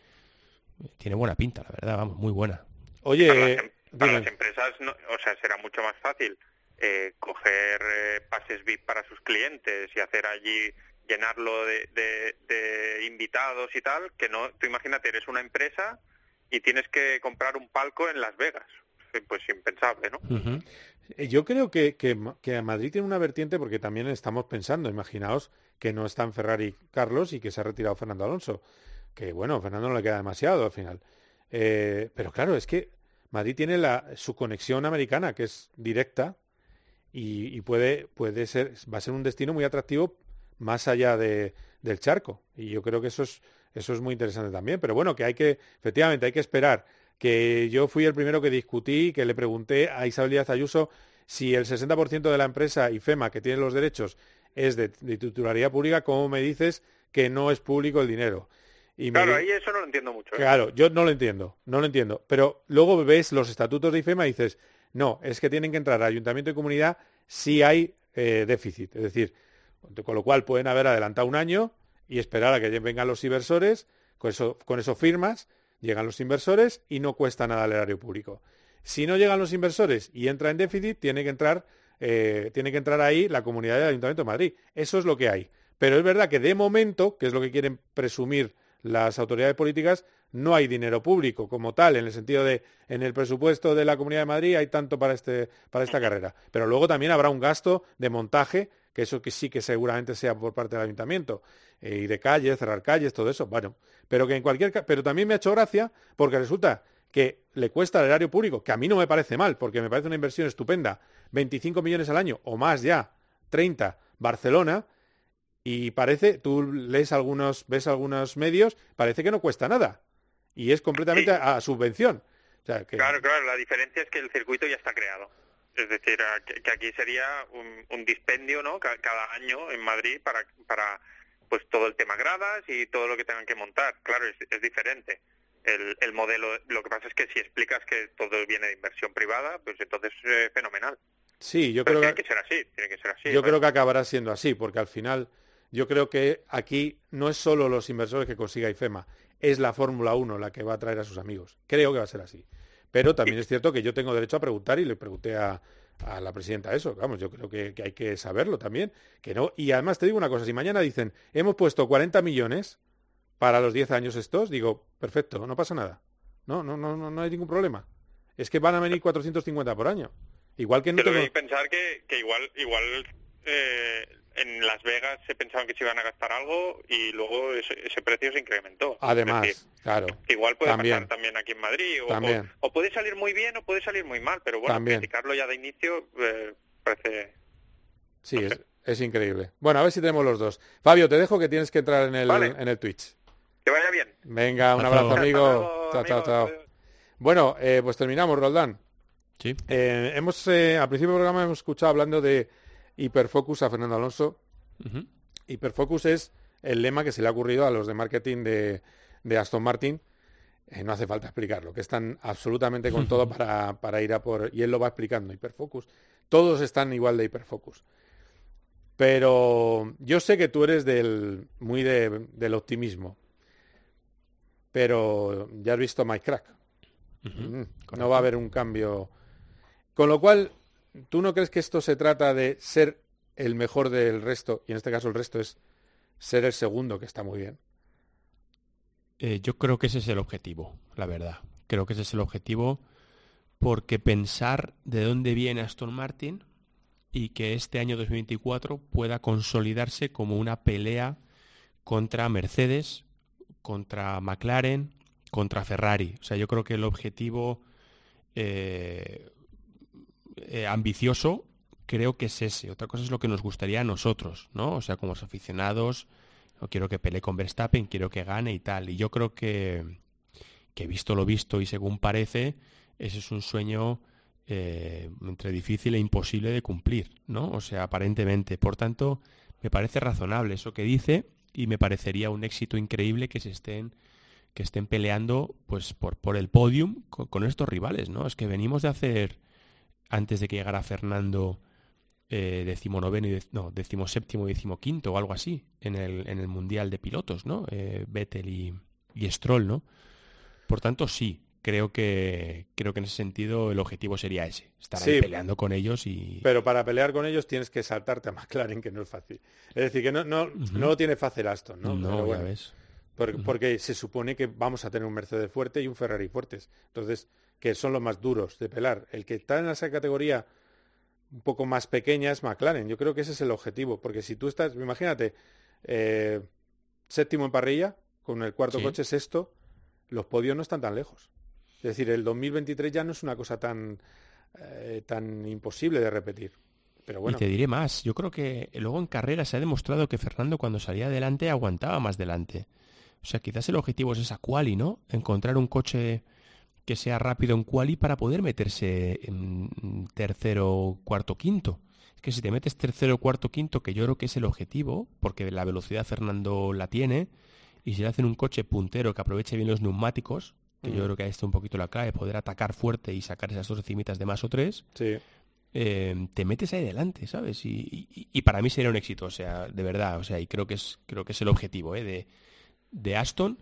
tiene buena pinta, la verdad, vamos, muy buena. Oye, para, las, em- para dime. las empresas, no- o sea, será mucho más fácil eh, coger eh, pases VIP para sus clientes y hacer allí llenarlo de, invitados y tal, que no, tú imagínate, eres una empresa y tienes que comprar un palco en Las Vegas. Eh, Pues impensable, ¿no? Eh, Yo creo que, que, que Madrid tiene una vertiente porque también estamos pensando, imaginaos que no está en Ferrari Carlos y que se ha retirado Fernando Alonso, que bueno, Fernando no le queda demasiado al final. Eh, pero claro, es que Madrid tiene la, su conexión americana, que es directa, y puede, puede ser, va a ser un destino muy atractivo más allá de, del charco. Y yo creo que eso es, eso es muy interesante también. Pero bueno, que hay que, efectivamente, hay que esperar. Que yo fui el primero que discutí, que le pregunté a Isabel Díaz Ayuso si el 60% de la empresa IFEMA que tiene los derechos es de, de titularidad pública, ¿cómo me dices que no es público el dinero? Y me Claro, di- ahí eso no lo entiendo mucho. ¿eh? Claro, yo no lo entiendo, no lo entiendo. Pero luego ves los estatutos de IFEMA y dices, no, es que tienen que entrar ayuntamiento y comunidad si hay eh, déficit. Es decir, con lo cual pueden haber adelantado un año y esperar a que vengan los inversores, con eso, con firmas, llegan los inversores y no cuesta nada al erario público. Si no llegan los inversores y entra en déficit, tiene que entrar, eh, tiene que entrar ahí la comunidad del Ayuntamiento de Madrid. Eso es lo que hay. Pero es verdad que de momento, que es lo que quieren presumir las autoridades políticas, no hay dinero público como tal, en el sentido de en el presupuesto de la Comunidad de Madrid hay tanto para, este, para esta carrera. Pero luego también habrá un gasto de montaje, que eso que sí que seguramente sea por parte del ayuntamiento, eh, y de calles, cerrar calles, todo eso. Bueno, pero que en cualquier pero también me ha hecho gracia porque resulta que le cuesta al erario público, que a mí no me parece mal, porque me parece una inversión estupenda, 25 millones al año o más ya, 30, Barcelona, y parece, tú lees algunos, ves algunos medios, parece que no cuesta nada. Y es completamente a, a subvención. O sea, que, Claro, claro, la diferencia es que el circuito ya está creado. Es decir, que, aquí sería un, un dispendio, ¿no? Ca- Cada año en Madrid para, para pues todo el tema gradas y todo lo que tengan que montar. Claro, es, es diferente. El, el modelo, lo que pasa es que si explicas que todo viene de inversión privada, pues entonces eh, fenomenal. sí, yo Pero creo tiene que, que ser así, tiene que ser así. yo ¿no? creo que acabará siendo así, porque al final yo creo que aquí no es solo los inversores que consiga IFEMA, es la Fórmula 1 la que va a traer a sus amigos. Creo que va a ser así. Pero también es cierto que yo tengo derecho a preguntar y le pregunté a, a la presidenta eso. Vamos, yo creo que, que hay que saberlo también. Que no. Y además te digo una cosa, si mañana dicen, hemos puesto 40 millones para los 10 años estos, digo, perfecto, no pasa nada. No, no, no, no, no hay ningún problema. Es que van a venir 450 por año. Igual que no Pero tengo... hay que pensar que, que igual, igual eh, en Las Vegas se pensaban que se iban a gastar algo y luego ese, ese precio se incrementó. Además, decir, claro. igual puede También. pasar también aquí en Madrid. O, También. o- o puede salir muy bien o puede salir muy mal, pero bueno, También. criticarlo ya de inicio eh, parece... Sí, es, es increíble. Bueno, a ver si tenemos los dos. Fabio, te dejo que tienes que entrar en el, Vale. en el Twitch. Que vaya bien. Venga, un Hasta abrazo, amigo. Luego, chao, chao, chao. Bueno, eh, pues terminamos, Roldán. Sí. Eh, hemos, eh, al principio del programa hemos escuchado hablando de hiperfocus a Fernando Alonso. Ujú. Hiperfocus es el lema que se le ha ocurrido a los de marketing de, de Aston Martin eh, no hace falta explicarlo, que están absolutamente con todo para, para ir a por... Y él lo va explicando, hiperfocus. Todos están igual de hiperfocus. Pero yo sé que tú eres del, muy de, del optimismo. Pero ya has visto My Crack. Mm, no va a haber un cambio. Con lo cual, ¿tú no crees que esto se trata de ser el mejor del resto? Y en este caso el resto es ser el segundo, que está muy bien. Eh, yo creo que ese es el objetivo, la verdad. Creo que ese es el objetivo porque pensar de dónde viene Aston Martin y que este año 2024 pueda consolidarse como una pelea contra Mercedes, contra McLaren, contra Ferrari. O sea, yo creo que el objetivo eh, eh, ambicioso creo que es ese. Otra cosa es lo que nos gustaría a nosotros, ¿no? O sea, como los aficionados, no quiero que pelee con Verstappen, quiero que gane y tal. Y yo creo que, que visto lo visto y según parece, ese es un sueño eh, entre difícil e imposible de cumplir, ¿no? O sea, aparentemente. Por tanto, me parece razonable eso que dice y me parecería un éxito increíble que se estén que estén peleando pues por, por el podium con, estos rivales, ¿no? Es que venimos de hacer antes de que llegara Fernando eh, decimonoveno y no, decimoséptimo y decimoquinto o algo así en el, en el Mundial de Pilotos, ¿no? Eh, Vettel y, y Stroll, ¿no? Por tanto, sí, creo que creo que en ese sentido el objetivo sería ese, estar ahí peleando con ellos y pero para pelear con ellos tienes que saltarte a McLaren que no es fácil es decir que no no, no lo tiene fácil Aston no, no bueno, ves. Porque, porque, se supone que vamos a tener un Mercedes fuerte y un Ferrari fuertes entonces que son los más duros de pelar el que está en esa categoría un poco más pequeña es McLaren yo creo que ese es el objetivo porque si tú estás imagínate eh, séptimo en parrilla con el cuarto coche sexto los podios no están tan lejos es decir, el 2023 ya no es una cosa tan, eh, tan imposible de repetir. Pero bueno. Y te diré más, yo creo que luego en carrera se ha demostrado que Fernando cuando salía adelante aguantaba más delante. O sea, quizás el objetivo es esa quali, ¿no? Encontrar un coche que sea rápido en quali para poder meterse en tercero, cuarto, quinto. Es que si te metes tercero, cuarto, quinto, que yo creo que es el objetivo, porque la velocidad Fernando la tiene, y si le hacen un coche puntero que aproveche bien los neumáticos, que yo mm. creo que ahí está un poquito la clave, poder atacar fuerte y sacar esas dos cimitas de más o tres, eh, te metes ahí delante, ¿sabes? Y, para mí sería un éxito, o sea, de verdad, o sea, y creo que es, creo que es el objetivo ¿eh? de, de Aston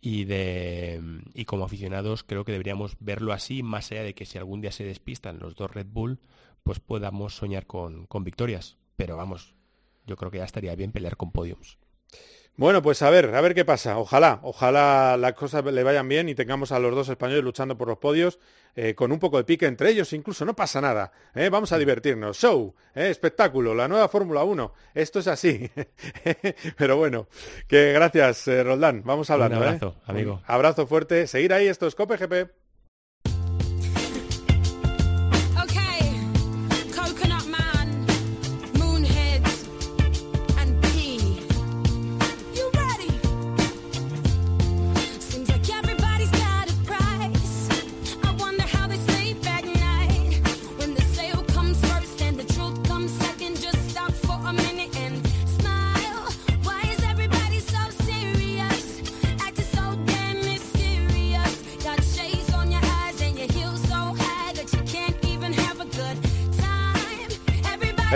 y de y como aficionados creo que deberíamos verlo así, más allá de que si algún día se despistan los dos Red Bull, pues podamos soñar con, con victorias. Pero vamos, yo creo que ya estaría bien pelear con podiums. Bueno, pues a ver, a ver qué pasa. Ojalá, ojalá las cosas le vayan bien y tengamos a los dos españoles luchando por los podios eh, con un poco de pique entre ellos, incluso no pasa nada. ¿eh? Vamos a divertirnos. Show, ¿eh? espectáculo, la nueva Fórmula 1. Esto es así. Pero bueno, que gracias, Roldán. Vamos a hablar. Un abrazo, amigo. abrazo fuerte. Seguir ahí, esto es Cope GP.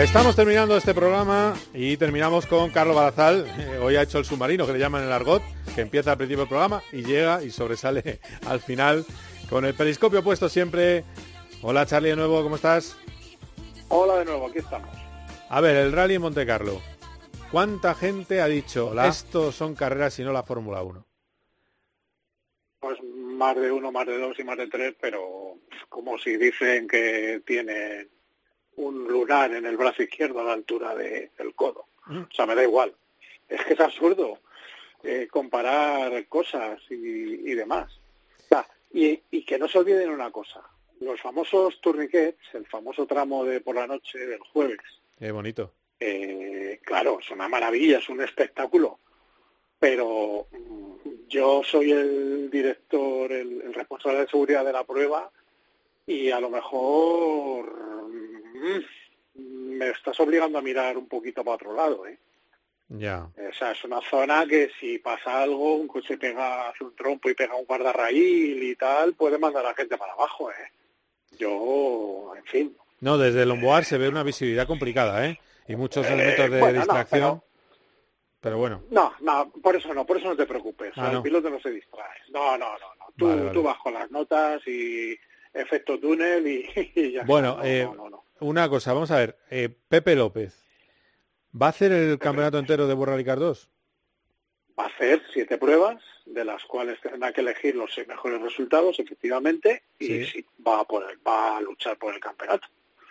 Estamos terminando este programa y terminamos con Carlos Barazal. Eh, hoy ha hecho el submarino que le llaman el argot, que empieza al principio del programa y llega y sobresale al final con el periscopio puesto siempre. Hola Charlie de nuevo, ¿cómo estás? Hola de nuevo, aquí estamos. A ver, el rally en Monte Carlo. ¿Cuánta gente ha dicho, esto son carreras y no la Fórmula 1? Pues más de uno, más de dos y más de tres, pero como si dicen que tienen un lunar en el brazo izquierdo a la altura del codo. O sea, me da igual. Es que es absurdo eh, comparar cosas y, demás. y, y, que no se olviden una cosa. Los famosos tourniquets, el famoso tramo de por la noche del jueves. Qué bonito. Eh, claro, es una maravilla, es un espectáculo. Pero mm, yo soy el director, el responsable de seguridad de la prueba y a lo mejor Mm, me estás obligando a mirar un poquito para otro lado, ¿eh? Ya. O sea, es una zona que si pasa algo, un coche pega, hace un trompo y pega un guardarraíl y tal, puede mandar a la gente para abajo, ¿eh? Yo, en fin. No, desde el Lomboar se ve una visibilidad complicada, ¿eh? Y muchos Eh, elementos de bueno, no, distracción. pero... bueno, No, no, por eso no, por eso no te preocupes. Ah, el no. piloto no se distrae. No, no, no, no. Tú, Vale, vale. tú vas con las notas y efecto túnel y, y ya bueno. No, eh, no, no, no. Una cosa, vamos a ver. eh, Pepe López, ¿va a hacer el campeonato entero de World Rally Car 2? Va a hacer siete pruebas, de las cuales tendrá que elegir los seis mejores resultados, efectivamente, y Sí. sí, va, a por el- va a luchar por el campeonato.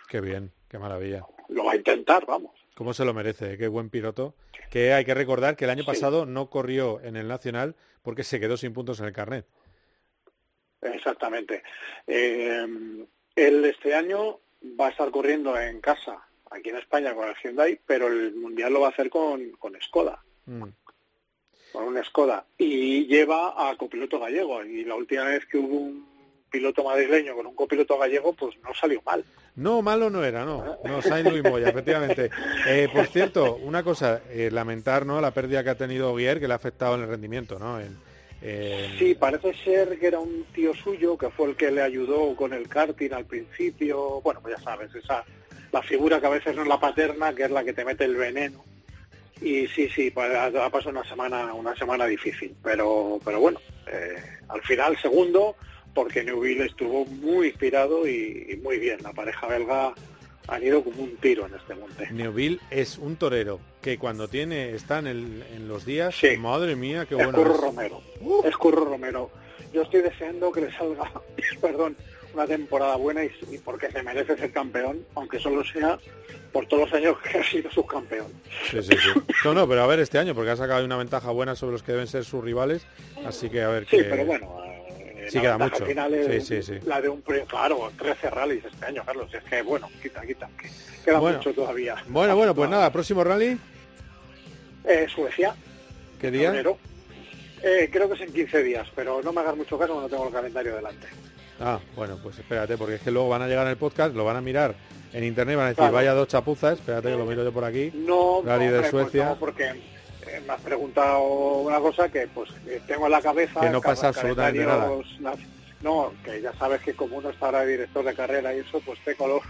Qué bien, qué maravilla. Lo va a intentar, vamos. ¿Cómo se lo merece? Qué buen piloto. Que hay que recordar que el año Sí. pasado no corrió en el Nacional porque se quedó sin puntos en el carnet. Exactamente. Eh, él este año va a estar corriendo en casa, aquí en España, con el Hyundai, pero el Mundial lo va a hacer con, con Skoda, Mm. con un Skoda. Y lleva a copiloto gallego. Y la última vez que hubo un piloto madrileño con un copiloto gallego, pues no salió mal. No, malo no era, no. No, Sainz Luis Moya, efectivamente. Eh, por cierto, una cosa, eh, lamentar ¿no? la pérdida que ha tenido Guier, que le ha afectado en el rendimiento, ¿no? En, en- Sí, parece ser que era un tío suyo que fue el que le ayudó con el karting al principio. Bueno, pues ya sabes, esa la figura que a veces no es la paterna, que es la que te mete el veneno. Y sí, sí, pues ha, pasado una semana, una semana difícil, pero, pero bueno, eh, al final segundo, porque Neuville estuvo muy inspirado y muy bien. La pareja belga han ido como un tiro en este monte. Neuville es un torero que cuando tiene está en, el- en los días, Sí. madre mía, qué es bueno Curro es. Romero. Es Curro Romero. Yo estoy deseando que le salga, perdón, una temporada buena y, y porque se merece ser campeón, aunque solo sea por todos los años que ha sido subcampeón. Sí, sí, sí. No, no, pero a ver este año, porque ha sacado una ventaja buena sobre los que deben ser sus rivales, así que a ver Sí, qué... pero bueno, Sí queda mucho. final es Sí, sí, la de un claro, 13 rallies este año, Carlos. Es que bueno, quita, quita. que queda Bueno. mucho todavía. Bueno, bueno, pues nada, próximo rally, Eh, Suecia, ¿qué día? febrero. Eh, creo que es en 15 días, pero no me hagas mucho caso, no tengo el calendario delante. Ah, bueno, pues espérate, porque es que luego van a llegar el podcast, lo van a mirar en internet, van a decir, Claro. vaya dos chapuzas, espérate que lo miro yo por aquí. No, Rally no, de pues Suecia. no, porque me has preguntado una cosa que pues tengo en la cabeza. Que no pasa absolutamente nada. na- No, que ya sabes que como uno está ahora director de carrera y eso, pues tengo, los-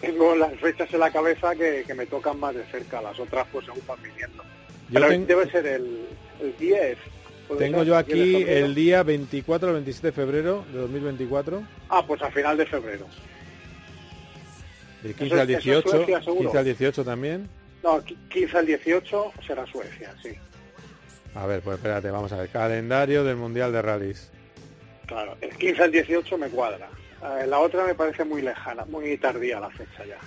tengo las fechas en la cabeza que, que me tocan más de cerca, las otras pues según van viniendo. Yo Pero ten- debe ser el, el 10. ¿puede Tengo ser? yo 10 de aquí el día 24 al 27 de febrero de 2024, Ah, pues a final de febrero. del Eso 15 es- al eso es 18, Suecia, seguro. 15 al 18 también. No, qui- 15 al 18 será Suecia, sí. A ver, pues espérate, vamos a ver, calendario del Mundial de Rallys. Claro, el 15 al 18 me cuadra. Eh, la otra me parece muy lejana, muy tardía la fecha ya.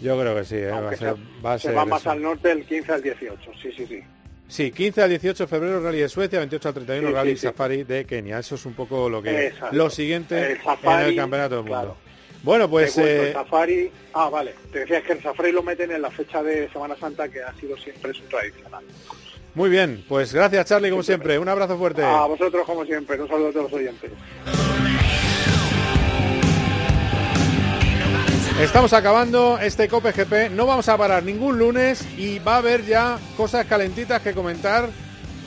Yo creo que sí, ¿eh? va a ser, se- va a se ser va más eso. al norte del 15 al 18, sí, sí, sí. Sí, 15 al 18 de febrero Rally de Suecia, 28 al 31 Sí, Rally sí, sí. Safari de Kenia. Eso es un poco lo que Exacto. lo siguiente El Safari, en el Campeonato del Mundo. claro. Bueno, pues cuento, eh, el Safari, ah, vale, te decías que el Safari lo meten en la fecha de Semana Santa que ha sido siempre su tradicional. muy bien. Pues gracias, Charlie, como siempre. Un abrazo fuerte. A vosotros como siempre, un saludo a todos los oyentes. Estamos acabando este Cope GP. No vamos a parar ningún lunes y va a haber ya cosas calentitas que comentar.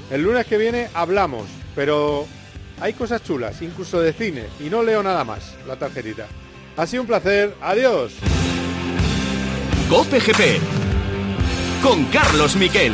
El lunes que viene hablamos, pero hay cosas chulas, incluso de cine, y no leo nada más la tarjetita. Ha sido un placer. Adiós. Cope GP con Carlos Miquel.